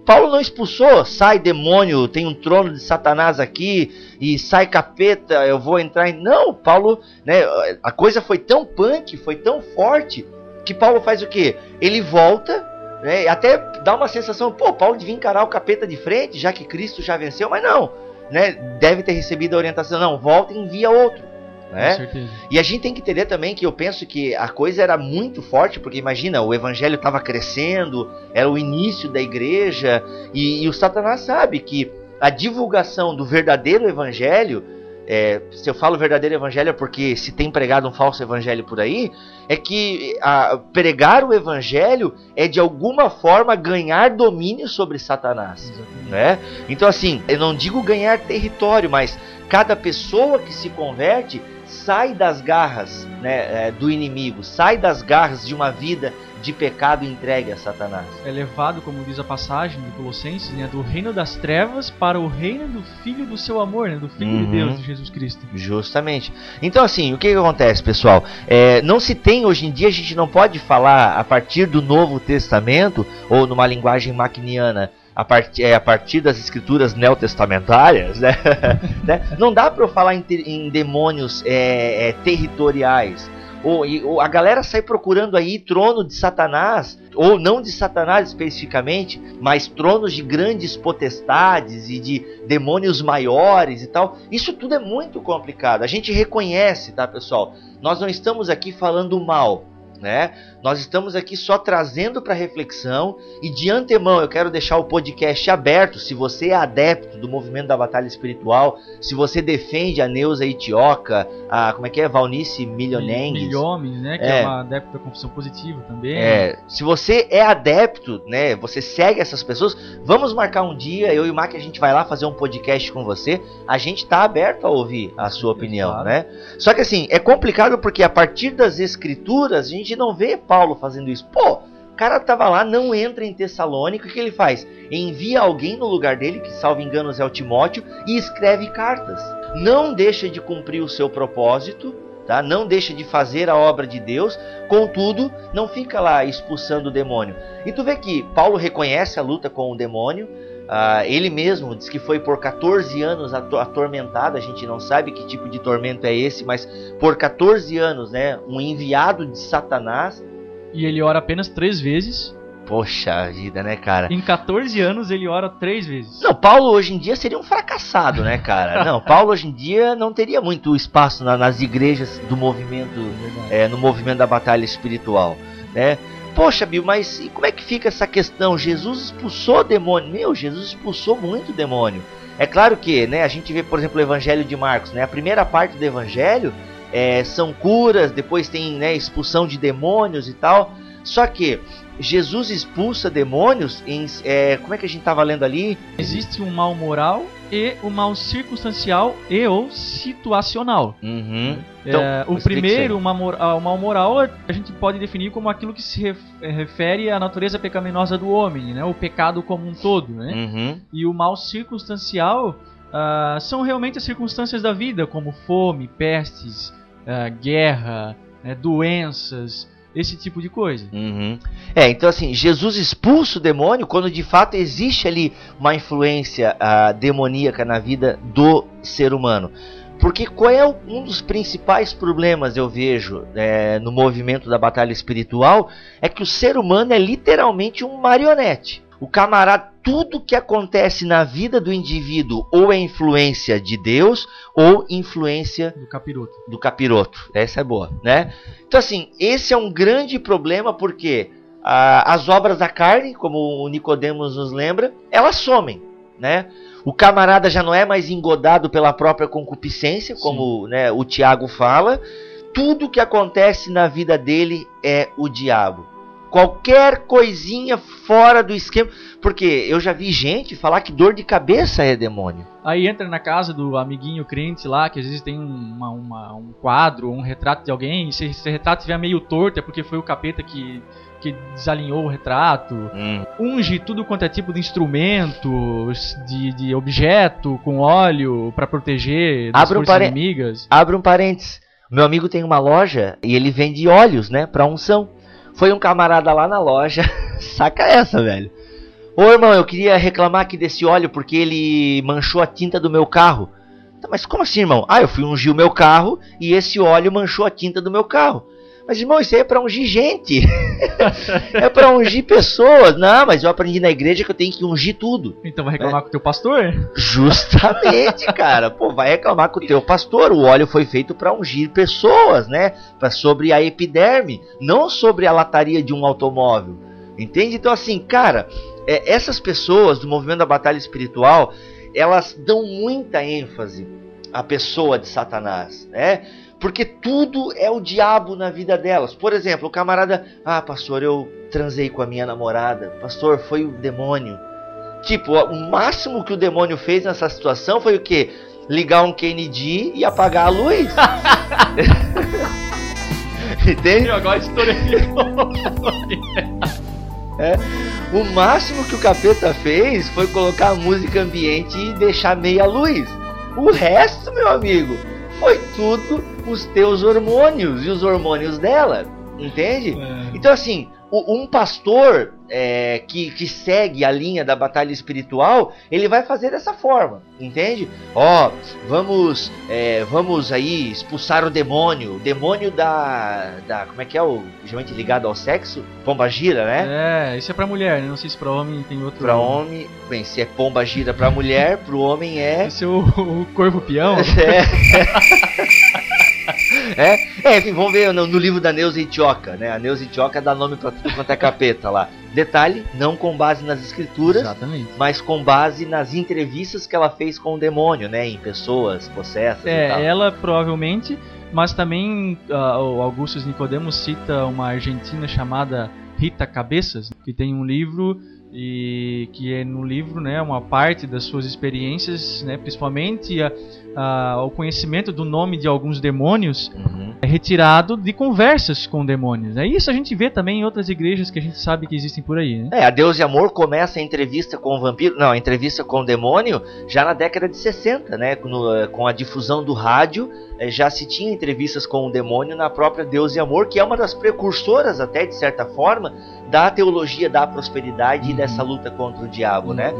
Paulo não expulsou, sai demônio, tem um trono de Satanás aqui e sai capeta, eu vou entrar em. Não, Paulo, né, a coisa foi tão punk, foi tão forte que Paulo faz o quê? Ele volta, né, até dá uma sensação, pô, Paulo devia encarar o capeta de frente, já que Cristo já venceu, mas não, né, deve ter recebido a orientação, não, volta e envia outro. Né? E a gente tem que entender também que eu penso que a coisa era muito forte, porque imagina, o evangelho estava crescendo, era o início da igreja, e, e, o Satanás sabe que a divulgação do verdadeiro evangelho, é, se eu falo verdadeiro evangelho é porque se tem pregado um falso evangelho por aí, é que a, pregar o evangelho é de alguma forma ganhar domínio sobre Satanás. Né? Então, assim, eu não digo ganhar território, mas cada pessoa que se converte sai das garras né, é, do inimigo, sai das garras de uma vida de pecado entregue a Satanás. É levado, como diz a passagem de Colossenses, né, do reino das trevas para o reino do Filho do seu amor, né, do Filho uhum. de Deus, de Jesus Cristo. Justamente. Então, assim, o que, que acontece, pessoal? É, não se tem, hoje em dia, a gente não pode falar a partir do Novo Testamento, ou numa linguagem maquiniana, a partir, é, a partir das escrituras neotestamentárias, né? [laughs] né? não dá para eu falar em, em demônios é, é, territoriais. Ou, ou, a galera sai procurando aí trono de Satanás, ou não de Satanás especificamente, mas tronos de grandes potestades e de demônios maiores e tal. Isso tudo é muito complicado. A gente reconhece, tá, pessoal? Nós não estamos aqui falando mal né? Nós estamos aqui só trazendo para reflexão e de antemão eu quero deixar o podcast aberto. Se você é adepto do movimento da batalha espiritual, se você defende a Neuza Itioca, a como é que é Valnice Milionengues, Milhomes, né? Que é, é uma adepta da confissão positiva também. É, se você é adepto, né? Você segue essas pessoas, vamos marcar um dia. Eu e o Mac a gente vai lá fazer um podcast com você. A gente está aberto a ouvir a sua opinião, claro. né? Só que assim é complicado porque a partir das escrituras a gente gente não vê Paulo fazendo isso. Pô, o cara tava lá, não entra em Tessalônica, o que ele faz? Envia alguém no lugar dele, que salvo engano é o Timóteo, e escreve cartas. Não deixa de cumprir o seu propósito, tá? Não deixa de fazer a obra de Deus, contudo, não fica lá expulsando o demônio. E tu vê que Paulo reconhece a luta com o demônio, Uh, ele mesmo diz que foi por 14 anos atormentado, a gente não sabe que tipo de tormento é esse, mas por 14 anos, né, um enviado de Satanás. E ele ora apenas três vezes. Poxa vida, né, cara? Em 14 anos ele ora três vezes. Não, Paulo hoje em dia seria um fracassado, né, cara? [laughs] Não, Paulo hoje em dia não teria muito espaço na, nas igrejas do movimento, é, no movimento da batalha espiritual, né? Poxa, Bill, mas e como é que fica essa questão? Jesus expulsou demônio. Meu, Jesus expulsou muito demônio. É claro que, né, a gente vê, por exemplo, o Evangelho de Marcos, né? A primeira parte do Evangelho é, são curas, depois tem né, expulsão de demônios e tal. Só que Jesus expulsa demônios em. É, como é que a gente estava lendo ali? Existe um mal moral e o mal circunstancial e ou situacional. Uhum. Então, é, o primeiro, o mal moral, a gente pode definir como aquilo que se é, refere à natureza pecaminosa do homem, né? o pecado como um todo. Né? Uhum. E o mal circunstancial uh, são realmente as circunstâncias da vida, como fome, pestes, uh, guerra, né? doenças, esse tipo de coisa. Uhum. É, então assim, Jesus expulsa o demônio quando de fato existe ali uma influência uh, demoníaca na vida do ser humano. Porque qual é um dos principais problemas eu vejo é, no movimento da batalha espiritual é que o ser humano é literalmente um marionete. O camarada, tudo que acontece na vida do indivíduo ou é influência de Deus ou influência do capiroto. Do capiroto. Essa é boa, né? Então assim, esse é um grande problema porque ah, as obras da carne, como o Nicodemos nos lembra, elas somem, né? O camarada já não é mais engodado pela própria concupiscência, como né, o Tiago fala. Tudo que acontece na vida dele é o diabo qualquer coisinha fora do esquema. Porque eu já vi gente falar que dor de cabeça é demônio. Aí entra na casa do amiguinho crente lá, que às vezes tem uma, uma, um quadro, um retrato de alguém, e se esse retrato estiver meio torto é porque foi o capeta que, que desalinhou o retrato. Hum. Unge tudo quanto é tipo de instrumento, de, de objeto com óleo para proteger das Abre um forças inimigas. Abre um parênteses. Meu amigo tem uma loja e ele vende óleos, né, para unção. Foi um camarada lá na loja, [laughs] saca essa, velho. Ô irmão, eu queria reclamar aqui desse óleo porque ele manchou a tinta do meu carro. Tá, mas como assim, irmão? Ah, eu fui ungir o meu carro e esse óleo manchou a tinta do meu carro. Mas, irmão, isso aí é pra ungir gente. [laughs] é pra ungir pessoas. Não, mas eu aprendi na igreja que eu tenho que ungir tudo. Então vai reclamar é. com o teu pastor? Justamente, [laughs] cara. Pô, vai reclamar com o teu pastor. O óleo foi feito para ungir pessoas, né? Pra, sobre a epiderme, não sobre a lataria de um automóvel. Entende? Então, assim, cara, é, essas pessoas do movimento da batalha espiritual, elas dão muita ênfase à pessoa de Satanás, né? Porque tudo é o diabo na vida delas. Por exemplo, o camarada, ah, pastor, eu transei com a minha namorada. Pastor, foi o demônio. Tipo, o máximo que o demônio fez nessa situação foi o quê? Ligar um Kennedy e apagar a luz. [laughs] Entende? Eu agora estourei [laughs] é. O máximo que o capeta fez foi colocar a música ambiente e deixar meia luz. O resto, meu amigo, foi tudo os teus hormônios e os hormônios dela. Entende? É. Então, assim, um pastor é, que, que segue a linha da batalha espiritual, ele vai fazer dessa forma, entende? Ó, oh, vamos, é, vamos aí expulsar o demônio, o demônio da, da, como é que é o, geralmente ligado ao sexo, pomba gira, né? É, isso é para mulher, né? não sei se para homem tem outro. Para homem, bem, se é pomba gira para mulher, para o homem é. Esse é o, o corvo peão. [laughs] É. [laughs] é, é, ver no, no livro da Neuza Itioca, né? A Neuza Itioca dá nome para tudo quanto é capeta lá. Detalhe, não com base nas escrituras, Exatamente. mas com base nas entrevistas que ela fez com o demônio, né? Em pessoas possessas é, ela provavelmente, mas também uh, o Augustus Nicodemos cita uma argentina chamada Rita Cabeças, que tem um livro e que é no livro, né, uma parte das suas experiências, né, principalmente a, a, o conhecimento do nome de alguns demônios uhum. é retirado de conversas com demônios. É isso a gente vê também em outras igrejas que a gente sabe que existem por aí. Né? É, a Deus e Amor começa a entrevista com o vampiro, não, a entrevista com o demônio já na década de 60, né, no, com a difusão do rádio, já se tinha entrevistas com o demônio na própria Deus e Amor, que é uma das precursoras até de certa forma da teologia da prosperidade e dessa luta contra o diabo, né?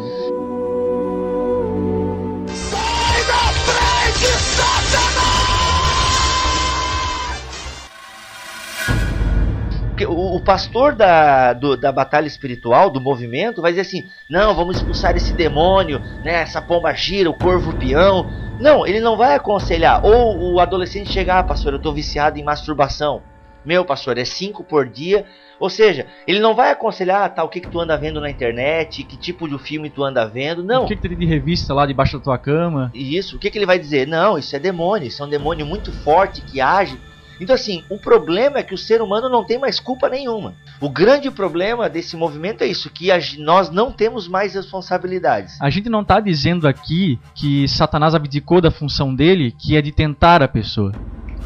O, o, pastor da, do, da batalha espiritual, do movimento, vai dizer assim: não, vamos expulsar esse demônio, né, essa pomba gira, o corvo peão. Não, ele não vai aconselhar. Ou o adolescente chegar, ah, pastor, eu estou viciado em masturbação. Meu, pastor, é cinco por dia. Ou seja, ele não vai aconselhar tá, o que, que tu anda vendo na internet, que tipo de filme tu anda vendo. Não. O que, que tem de revista lá debaixo da tua cama. Isso. O que, que ele vai dizer? Não, isso é demônio. Isso é um demônio muito forte que age. Então, assim, o problema é que o ser humano não tem mais culpa nenhuma. O grande problema desse movimento é isso, que nós não temos mais responsabilidades. A gente não está dizendo aqui que Satanás abdicou da função dele, que é de tentar a pessoa.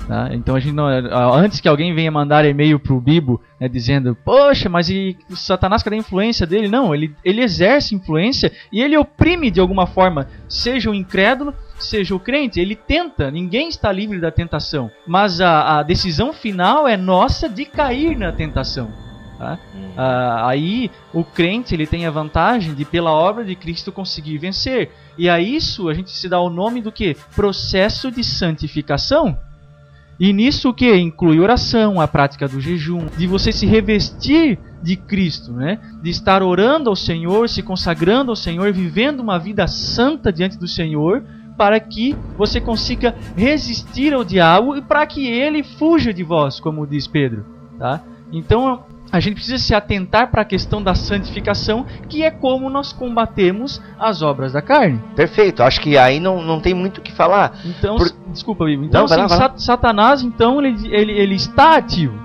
Tá? Então a gente não, antes que alguém venha mandar e-mail pro Bibo né, dizendo, poxa, mas e o Satanás cadê a influência dele? Não, ele, ele exerce influência e ele oprime de alguma forma, seja o incrédulo, seja o crente. Ele tenta, ninguém está livre da tentação, mas a, a decisão final é nossa de cair na tentação. Tá? Uhum. Ah, aí o crente ele tem a vantagem de pela obra de Cristo conseguir vencer. E a isso a gente se dá o nome do que? Processo de santificação. E nisso o que? Inclui oração, a prática do jejum, de você se revestir de Cristo, né? De estar orando ao Senhor, se consagrando ao Senhor, vivendo uma vida santa diante do Senhor, para que você consiga resistir ao diabo e para que ele fuja de vós, como diz Pedro, tá? Então, a gente precisa se atentar para a questão da santificação, que é como nós combatemos as obras da carne. Perfeito, acho que aí não, não tem muito o que falar. Então, Por... desculpa, Bibo. Então, não, assim, lá, Satanás, então, ele, ele, ele está ativo.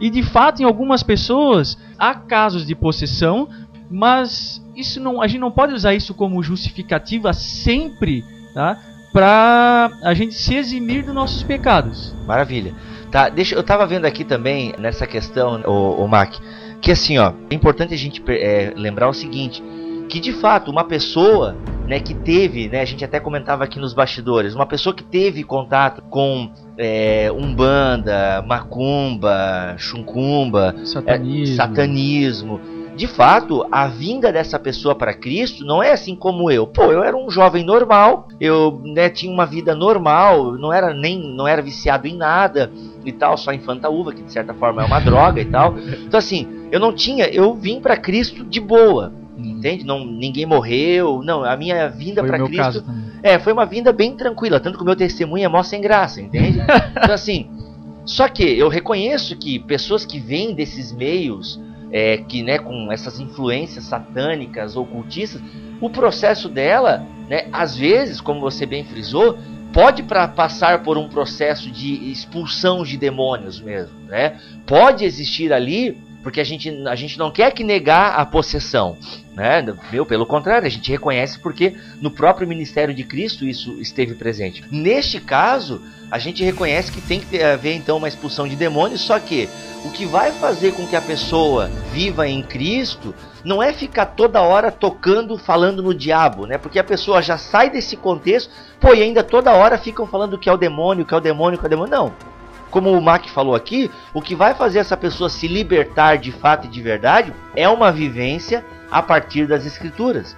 E de fato, em algumas pessoas, há casos de possessão, mas isso não, a gente não pode usar isso como justificativa sempre, tá? Para a gente se eximir dos nossos pecados. Maravilha. Tá, deixa, eu tava vendo aqui também nessa questão, o, o Mac, que assim, ó, é importante a gente é, lembrar o seguinte, que de fato uma pessoa, né, que teve, né, a gente até comentava aqui nos bastidores, uma pessoa que teve contato com é, umbanda, macumba, chuncumba, satanismo, é, satanismo de fato, a vinda dessa pessoa para Cristo não é assim como eu. Pô, eu era um jovem normal, eu né, tinha uma vida normal, não era nem não era viciado em nada e tal, só em uva, que de certa forma é uma droga e tal. Então assim, eu não tinha, eu vim para Cristo de boa. Entende? Não, ninguém morreu. Não, a minha vinda para Cristo é, foi uma vinda bem tranquila, tanto que o meu testemunho é mó sem graça, entende? [laughs] então assim, só que eu reconheço que pessoas que vêm desses meios é, que né, com essas influências satânicas, ocultistas, o processo dela, né, às vezes, como você bem frisou, pode pra, passar por um processo de expulsão de demônios mesmo, né? Pode existir ali, porque a gente, a gente não quer que negar a possessão, né? Meu, pelo contrário, a gente reconhece porque no próprio ministério de Cristo isso esteve presente. Neste caso, a gente reconhece que tem que haver então uma expulsão de demônios, só que o que vai fazer com que a pessoa viva em Cristo não é ficar toda hora tocando, falando no diabo, né? Porque a pessoa já sai desse contexto, pô, e ainda toda hora ficam falando que é o demônio, que é o demônio, que é o demônio. Não. Como o Mac falou aqui, o que vai fazer essa pessoa se libertar de fato e de verdade é uma vivência a partir das escrituras.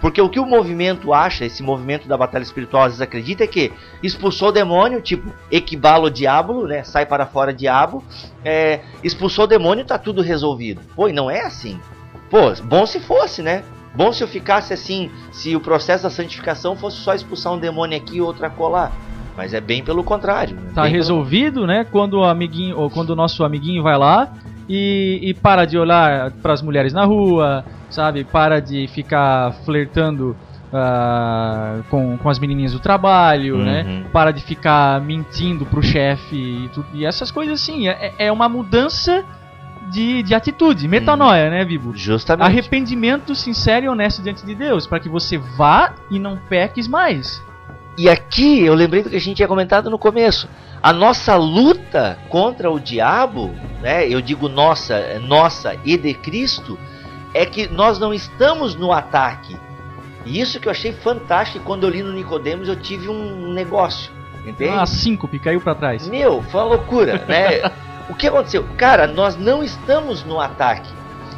Porque o que o movimento acha, esse movimento da batalha espiritual às vezes acredita é que expulsou o demônio, tipo, equibalo o diabo, né? Sai para fora diabo. É, expulsou o demônio, tá tudo resolvido. Pô, e não é assim. Pô, bom se fosse, né? Bom se eu ficasse assim, se o processo da santificação fosse só expulsar um demônio aqui e outro acolá. Mas é bem pelo contrário. Né? Tá resolvido, pelo... né? Quando o amiguinho, ou quando o nosso amiguinho vai lá e, e para de olhar para as mulheres na rua, sabe? Para de ficar flertando uh, com, com as menininhas do trabalho, né? uhum. né? Para de ficar mentindo pro chefe e, e essas coisas assim. É, é uma mudança de, de atitude, metanoia, uhum. né, Bibo? Justamente. Arrependimento sincero e honesto diante de Deus, para que você vá e não peques mais. E aqui eu lembrei do que a gente tinha comentado no começo. A nossa luta contra o diabo, né, eu digo nossa, nossa e de Cristo, é que nós não estamos no ataque. E isso que eu achei fantástico quando eu li no Nicodemos eu tive um negócio. Entende? Ah, síncope, caiu para trás. Meu, foi uma loucura, né? o que aconteceu? Cara, nós não estamos no ataque.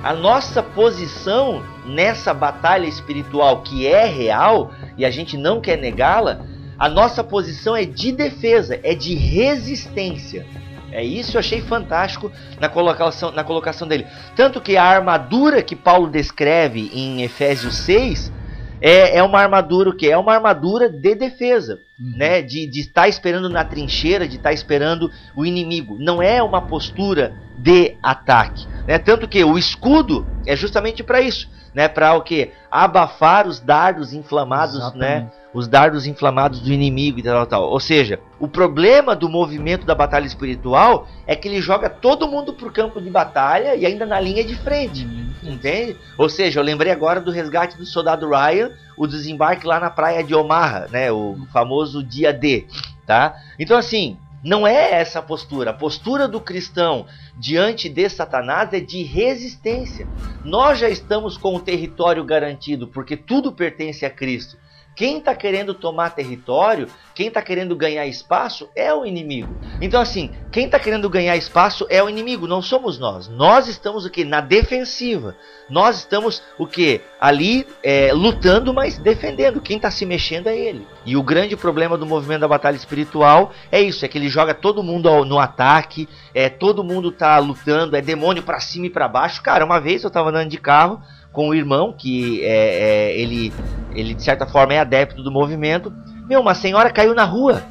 A nossa posição nessa batalha espiritual que é real e a gente não quer negá-la, a nossa posição é de defesa, é de resistência. É isso eu achei fantástico na colocação, na colocação dele. Tanto que a armadura que Paulo descreve em Efésios 6 é, é uma armadura o quê? É uma armadura de defesa, uhum. né? De estar tá esperando na trincheira, de estar tá esperando o inimigo. Não é uma postura de ataque, né? Tanto que o escudo é justamente para isso, né? Para o quê? Abafar os dardos inflamados, né? Exatamente. né? Os dardos inflamados do inimigo e tal, tal. Ou seja, o problema do movimento da batalha espiritual é que ele joga todo mundo pro campo de batalha e ainda na linha de frente. Uhum. Entende? Ou seja, eu lembrei agora do resgate do soldado Ryan, o desembarque lá na praia de Omaha, né? O famoso dia D, tá? Então assim, não é essa a postura. A postura do cristão diante de Satanás é de resistência. Nós já estamos com o território garantido, porque tudo pertence a Cristo. Quem está querendo tomar território, quem está querendo ganhar espaço é o inimigo. Então, assim, quem está querendo ganhar espaço é o inimigo, não somos nós. Nós estamos o que? Na defensiva. Nós estamos o que? Ali é, lutando, mas defendendo. Quem está se mexendo é ele. E o grande problema do movimento da batalha espiritual é isso: é que ele joga todo mundo no ataque, é todo mundo está lutando, é demônio para cima e para baixo. Cara, uma vez eu estava andando de carro com o irmão, que é, é, ele, ele de certa forma é adepto do movimento. Meu, uma senhora caiu na rua.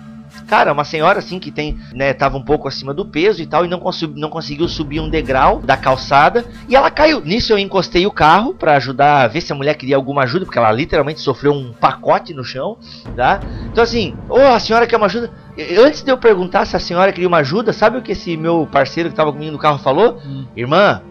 Cara, uma senhora assim que tem, né, tava um pouco acima do peso e tal, e não, consegui, não conseguiu subir um degrau da calçada, e ela caiu. Nisso eu encostei o carro para ajudar a ver se a mulher queria alguma ajuda, porque ela literalmente sofreu um pacote no chão, tá? Então assim, ô, oh, a senhora quer uma ajuda? Antes de eu perguntar se a senhora queria uma ajuda, sabe o que esse meu parceiro que tava comigo no carro falou? Hum. Irmã,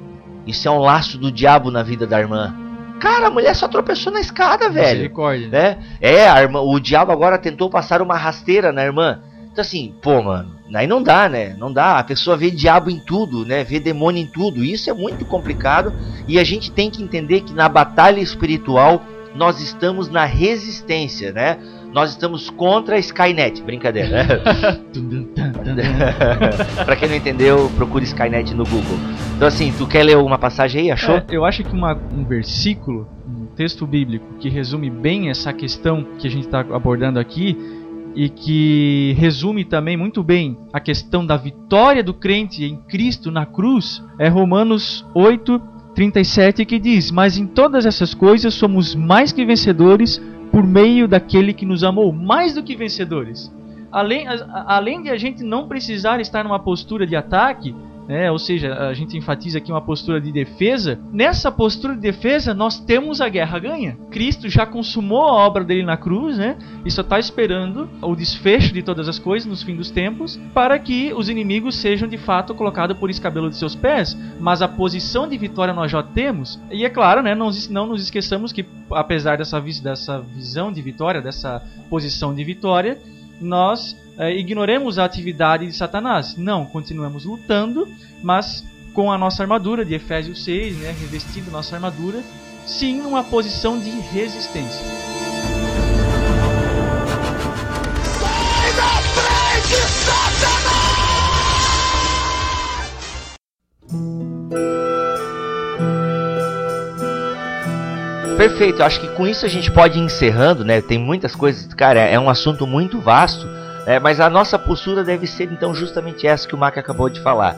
isso é um laço do diabo na vida da irmã. Cara, a mulher só tropeçou na escada, velho. Né? É, a irmã, o diabo agora tentou passar uma rasteira na irmã. Então assim, pô, mano, aí não dá, né? Não dá. A pessoa vê diabo em tudo, né? Vê demônio em tudo. Isso é muito complicado e a gente tem que entender que na batalha espiritual nós estamos na resistência, né? Nós estamos contra a Skynet. Brincadeira, né? [laughs] [laughs] pra quem não entendeu, procure Skynet no Google. Então, assim, tu quer ler uma passagem aí? Achou? É, eu acho que uma, um versículo, um texto bíblico, que resume bem essa questão que a gente está abordando aqui e que resume também muito bem a questão da vitória do crente em Cristo na cruz é Romanos 8, 37, que diz: Mas em todas essas coisas somos mais que vencedores por meio daquele que nos amou, mais do que vencedores. Além, além de a gente não precisar estar numa postura de ataque, né? ou seja, a gente enfatiza aqui uma postura de defesa. Nessa postura de defesa, nós temos a guerra ganha. Cristo já consumou a obra dele na cruz, né? e só está esperando o desfecho de todas as coisas nos fins dos tempos para que os inimigos sejam de fato colocados por escabelo de seus pés. Mas a posição de vitória nós já temos, e é claro, né? não, não nos esqueçamos que, apesar dessa, dessa visão de vitória, dessa posição de vitória, nós é, ignoremos a atividade de Satanás. Não, continuamos lutando, mas com a nossa armadura de Efésios 6, né, revestindo nossa armadura, sim numa posição de resistência. Sai da frente, Satanás! Perfeito, acho que com isso a gente pode ir encerrando, né? Tem muitas coisas, cara, é um assunto muito vasto é, mas a nossa postura deve ser então justamente essa que o Mac acabou de falar.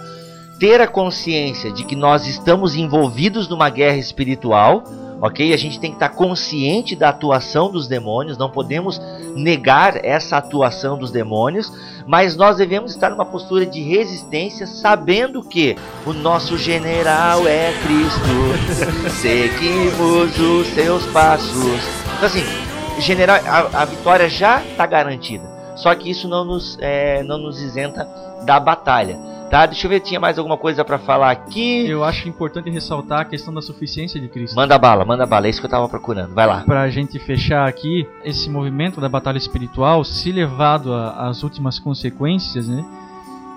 Ter a consciência de que nós estamos envolvidos numa guerra espiritual, ok? A gente tem que estar consciente da atuação dos demônios, não podemos negar essa atuação dos demônios, mas nós devemos estar numa postura de resistência, sabendo que o nosso general é Cristo, [laughs] seguimos os seus passos. Então, assim, general, a, a vitória já está garantida. Só que isso não nos, é, não nos isenta da batalha. Tá, deixa eu ver, tinha mais alguma coisa para falar aqui. Eu acho importante ressaltar a questão da suficiência de Cristo. Manda bala, manda bala, é isso que eu tava procurando. Vai lá. Pra gente fechar aqui, esse movimento da batalha espiritual, se levado às últimas consequências, né?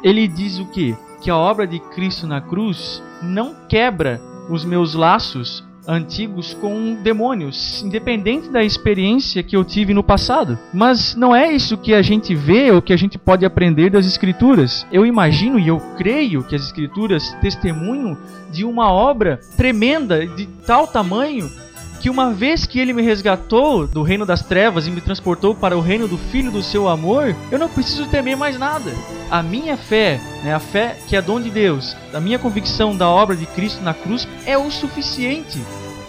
Ele diz o quê? Que a obra de Cristo na cruz não quebra os meus laços antigos com demônios, independente da experiência que eu tive no passado. Mas não é isso que a gente vê ou que a gente pode aprender das Escrituras. Eu imagino e eu creio que as Escrituras testemunham de uma obra tremenda, de tal tamanho que uma vez que ele me resgatou do reino das trevas e me transportou para o reino do Filho do seu amor, eu não preciso temer mais nada. A minha fé, né, a fé que é dom de Deus, a minha convicção da obra de Cristo na cruz é o suficiente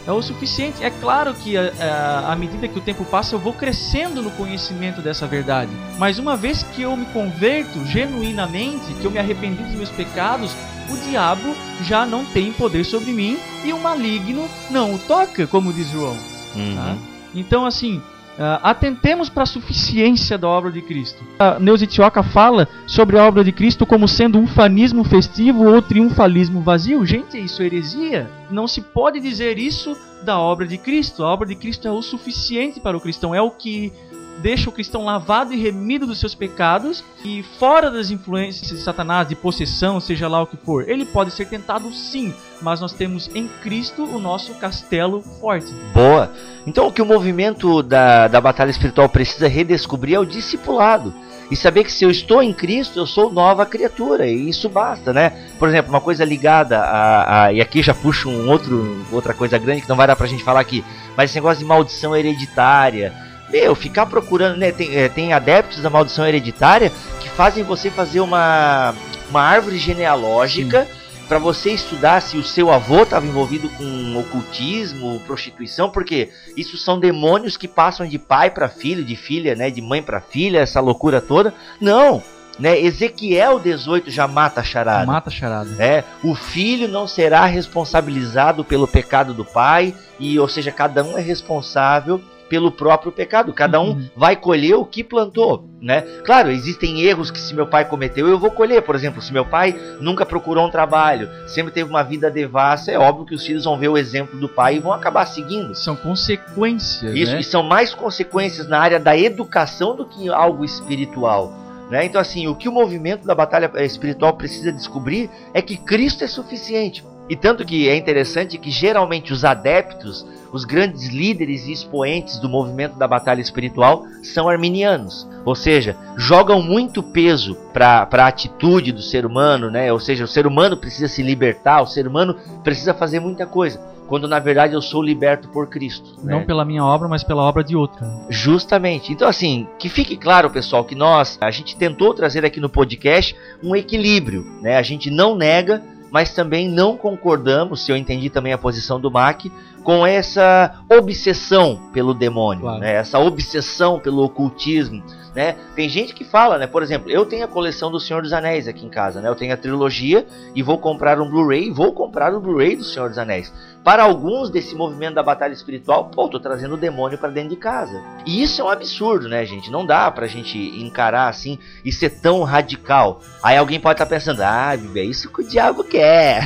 é o suficiente. É claro que à medida que o tempo passa, eu vou crescendo no conhecimento dessa verdade. Mas uma vez que eu me converto genuinamente, que eu me arrependi dos meus pecados, o diabo já não tem poder sobre mim e o maligno não o toca, como diz João. Uhum. Tá? Então, assim, Uh, atentemos para a suficiência da obra de Cristo. A Neuza Tioca fala sobre a obra de Cristo como sendo um fanismo festivo ou triunfalismo vazio. Gente, isso é heresia. Não se pode dizer isso da obra de Cristo. A obra de Cristo é o suficiente para o cristão, é o que deixa o cristão lavado e remido dos seus pecados e fora das influências de Satanás, de possessão, seja lá o que for. Ele pode ser tentado sim, mas nós temos em Cristo o nosso castelo forte. Boa! Então o que o movimento da, da batalha espiritual precisa redescobrir é o discipulado. E saber que se eu estou em Cristo, eu sou nova criatura, e isso basta, né? Por exemplo, uma coisa ligada a, a, e aqui já puxo um outro, outra coisa grande que não vai dar pra gente falar aqui, mas esse negócio de maldição hereditária, meu, ficar procurando, né? Tem, é, tem adeptos da maldição hereditária que fazem você fazer uma, uma árvore genealógica para você estudar se o seu avô estava envolvido com ocultismo, prostituição, porque isso são demônios que passam de pai para filho, de filha, né, de mãe para filha, essa loucura toda. Não, né? Ezequiel 18 já mata a charada. Mata a charada. É, o filho não será responsabilizado pelo pecado do pai, e ou seja, cada um é responsável pelo próprio pecado. Cada um uhum. vai colher o que plantou, né? Claro, existem erros que se meu pai cometeu, eu vou colher. Por exemplo, se meu pai nunca procurou um trabalho, sempre teve uma vida devassa, é óbvio que os filhos vão ver o exemplo do pai e vão acabar seguindo. São consequências, Isso, né? e são mais consequências na área da educação do que algo espiritual. Né? Então, assim, o que o movimento da batalha espiritual precisa descobrir é que Cristo é suficiente. E tanto que é interessante que geralmente os adeptos, os grandes líderes e expoentes do movimento da batalha espiritual são arminianos. Ou seja, jogam muito peso para a atitude do ser humano, né? Ou seja, o ser humano precisa se libertar, o ser humano precisa fazer muita coisa. Quando na verdade eu sou liberto por Cristo. Não né? pela minha obra, mas pela obra de outra. Justamente. Então, assim, que fique claro, pessoal, que nós, a gente tentou trazer aqui no podcast um equilíbrio. Né? A gente não nega mas também não concordamos, se eu entendi também a posição do Mac, com essa obsessão pelo demônio, claro. né? essa obsessão pelo ocultismo. Né? Tem gente que fala, né? Por exemplo, eu tenho a coleção do Senhor dos Anéis aqui em casa, né? Eu tenho a trilogia e vou comprar um Blu-ray, vou comprar o Blu-ray do Senhor dos Anéis. Para alguns desse movimento da batalha espiritual, pô, tô trazendo o demônio para dentro de casa. E isso é um absurdo, né, gente? Não dá pra gente encarar assim e ser tão radical. Aí alguém pode estar tá pensando, ah, é isso que o diabo quer.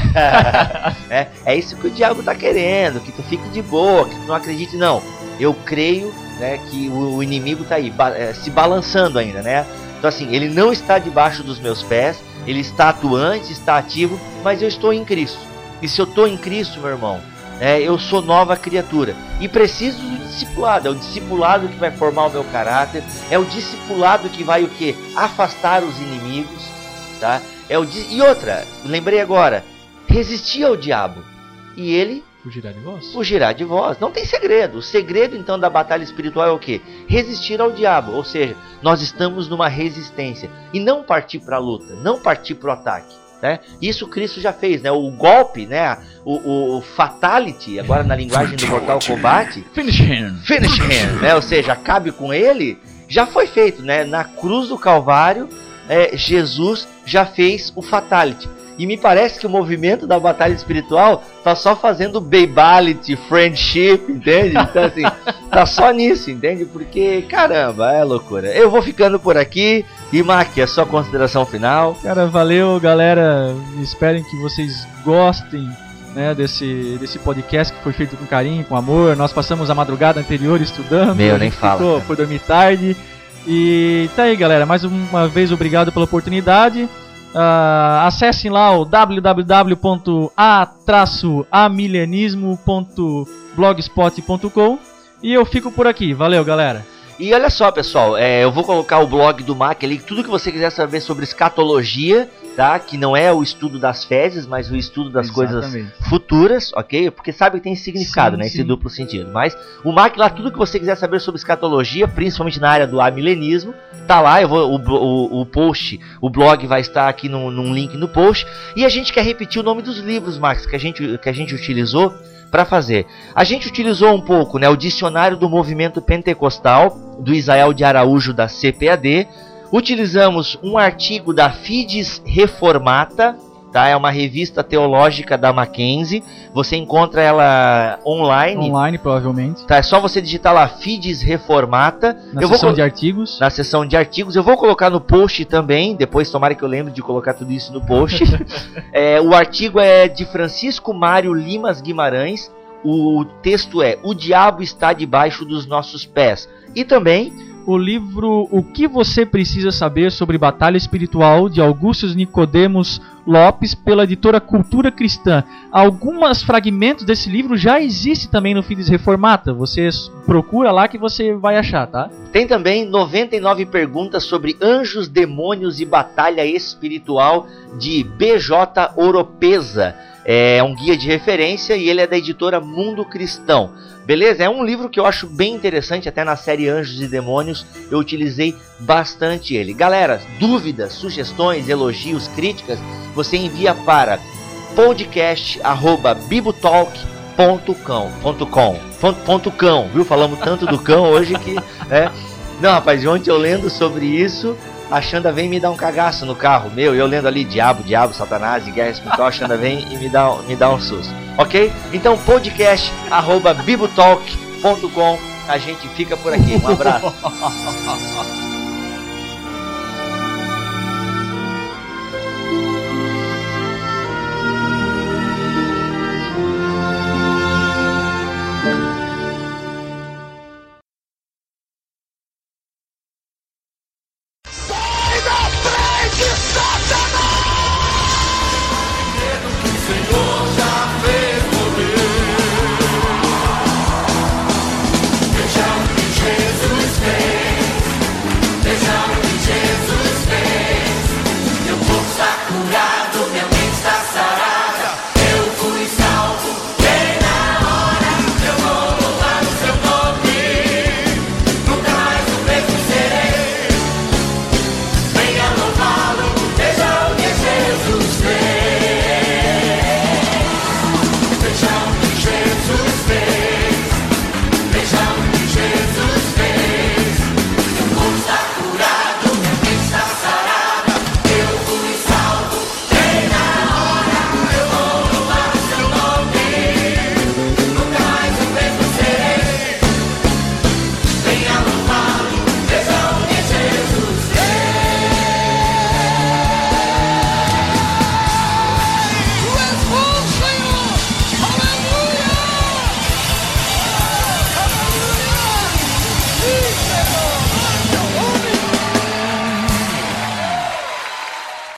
[laughs] é, é isso que o diabo tá querendo, que tu fique de boa, que tu não acredite, não. Eu creio né, que o, inimigo está aí é, se balançando ainda, né? Então assim, ele não está debaixo dos meus pés, ele está atuante, está ativo, mas eu estou em Cristo. E se eu estou em Cristo, meu irmão, é, eu sou nova criatura. E preciso do discipulado. É o discipulado que vai formar o meu caráter. É o discipulado que vai o que? Afastar os inimigos. Tá? É o E outra, lembrei agora. Resistir ao diabo. E ele Fugirá de vós? Fugirá de vós. Não tem segredo. O segredo então da batalha espiritual é o que? Resistir ao diabo. Ou seja, nós estamos numa resistência. E não partir para a luta, não partir para o ataque. Né? Isso Cristo já fez, né? O golpe, né? O, o, o fatality, agora na linguagem do Mortal Kombat. Finish him. Finish him, né? Ou seja, acabe com ele. Já foi feito, né? Na cruz do Calvário, é, Jesus já fez o fatality. E me parece que o movimento da batalha espiritual tá só fazendo babality, friendship, entende? Então assim, [laughs] tá só nisso, entende? Porque, caramba, é loucura. Eu vou ficando por aqui. E Mac, a sua consideração final? Cara, valeu, galera. Esperem que vocês gostem né, desse, desse podcast que foi feito com carinho, com amor. Nós passamos a madrugada anterior estudando. Meu, nem fala. foi dormir tarde. E tá aí, galera. Mais uma vez, obrigado pela oportunidade. Uh, acessem lá o www.a-amilenismo.blogspot.com e eu fico por aqui. Valeu, galera. E olha só, pessoal, é, eu vou colocar o blog do Mac ali, tudo que você quiser saber sobre escatologia, tá? Que não é o estudo das fezes, mas o estudo das Exatamente. coisas futuras, ok? Porque sabe que tem significado, sim, né? Sim. Esse duplo sentido. Mas o Mac lá, tudo que você quiser saber sobre escatologia, principalmente na área do amilenismo, tá lá. Eu vou, o, o, o post, o blog vai estar aqui no, num link no post. E a gente quer repetir o nome dos livros, Max, que a gente, que a gente utilizou para fazer. A gente utilizou um pouco né, o dicionário do movimento pentecostal do Israel de Araújo da CPAD. Utilizamos um artigo da Fides Reformata, tá? É uma revista teológica da Mackenzie. Você encontra ela online. Online, provavelmente. Tá? É só você digitar lá Fides Reformata. Na eu seção vou... de artigos. Na seção de artigos. Eu vou colocar no post também. Depois, tomara que eu lembre de colocar tudo isso no post. [laughs] é, o artigo é de Francisco Mário Limas Guimarães. O texto é O Diabo está debaixo dos nossos pés. E também o livro O que você precisa saber sobre batalha espiritual de Augustus Nicodemos Lopes pela editora Cultura Cristã. Alguns fragmentos desse livro já existe também no Fides Reformata. Você procura lá que você vai achar, tá? Tem também 99 perguntas sobre anjos, demônios e batalha espiritual de BJ Oropesa. É um guia de referência e ele é da editora Mundo Cristão. Beleza? É um livro que eu acho bem interessante, até na série Anjos e Demônios eu utilizei bastante ele. Galera, dúvidas, sugestões, elogios, críticas, você envia para podcast@bibotalk.com.com, viu? Falamos tanto do cão hoje que, né? Não, rapaz, ontem eu lendo sobre isso, a Xanda vem me dar um cagaço no carro meu, eu lendo ali diabo, diabo, satanás e guerra espiritual, a Xanda vem e me dá, me dá um susto. Ok? Então, podcast arroba bibotalk.com. A gente fica por aqui. Um abraço. [laughs]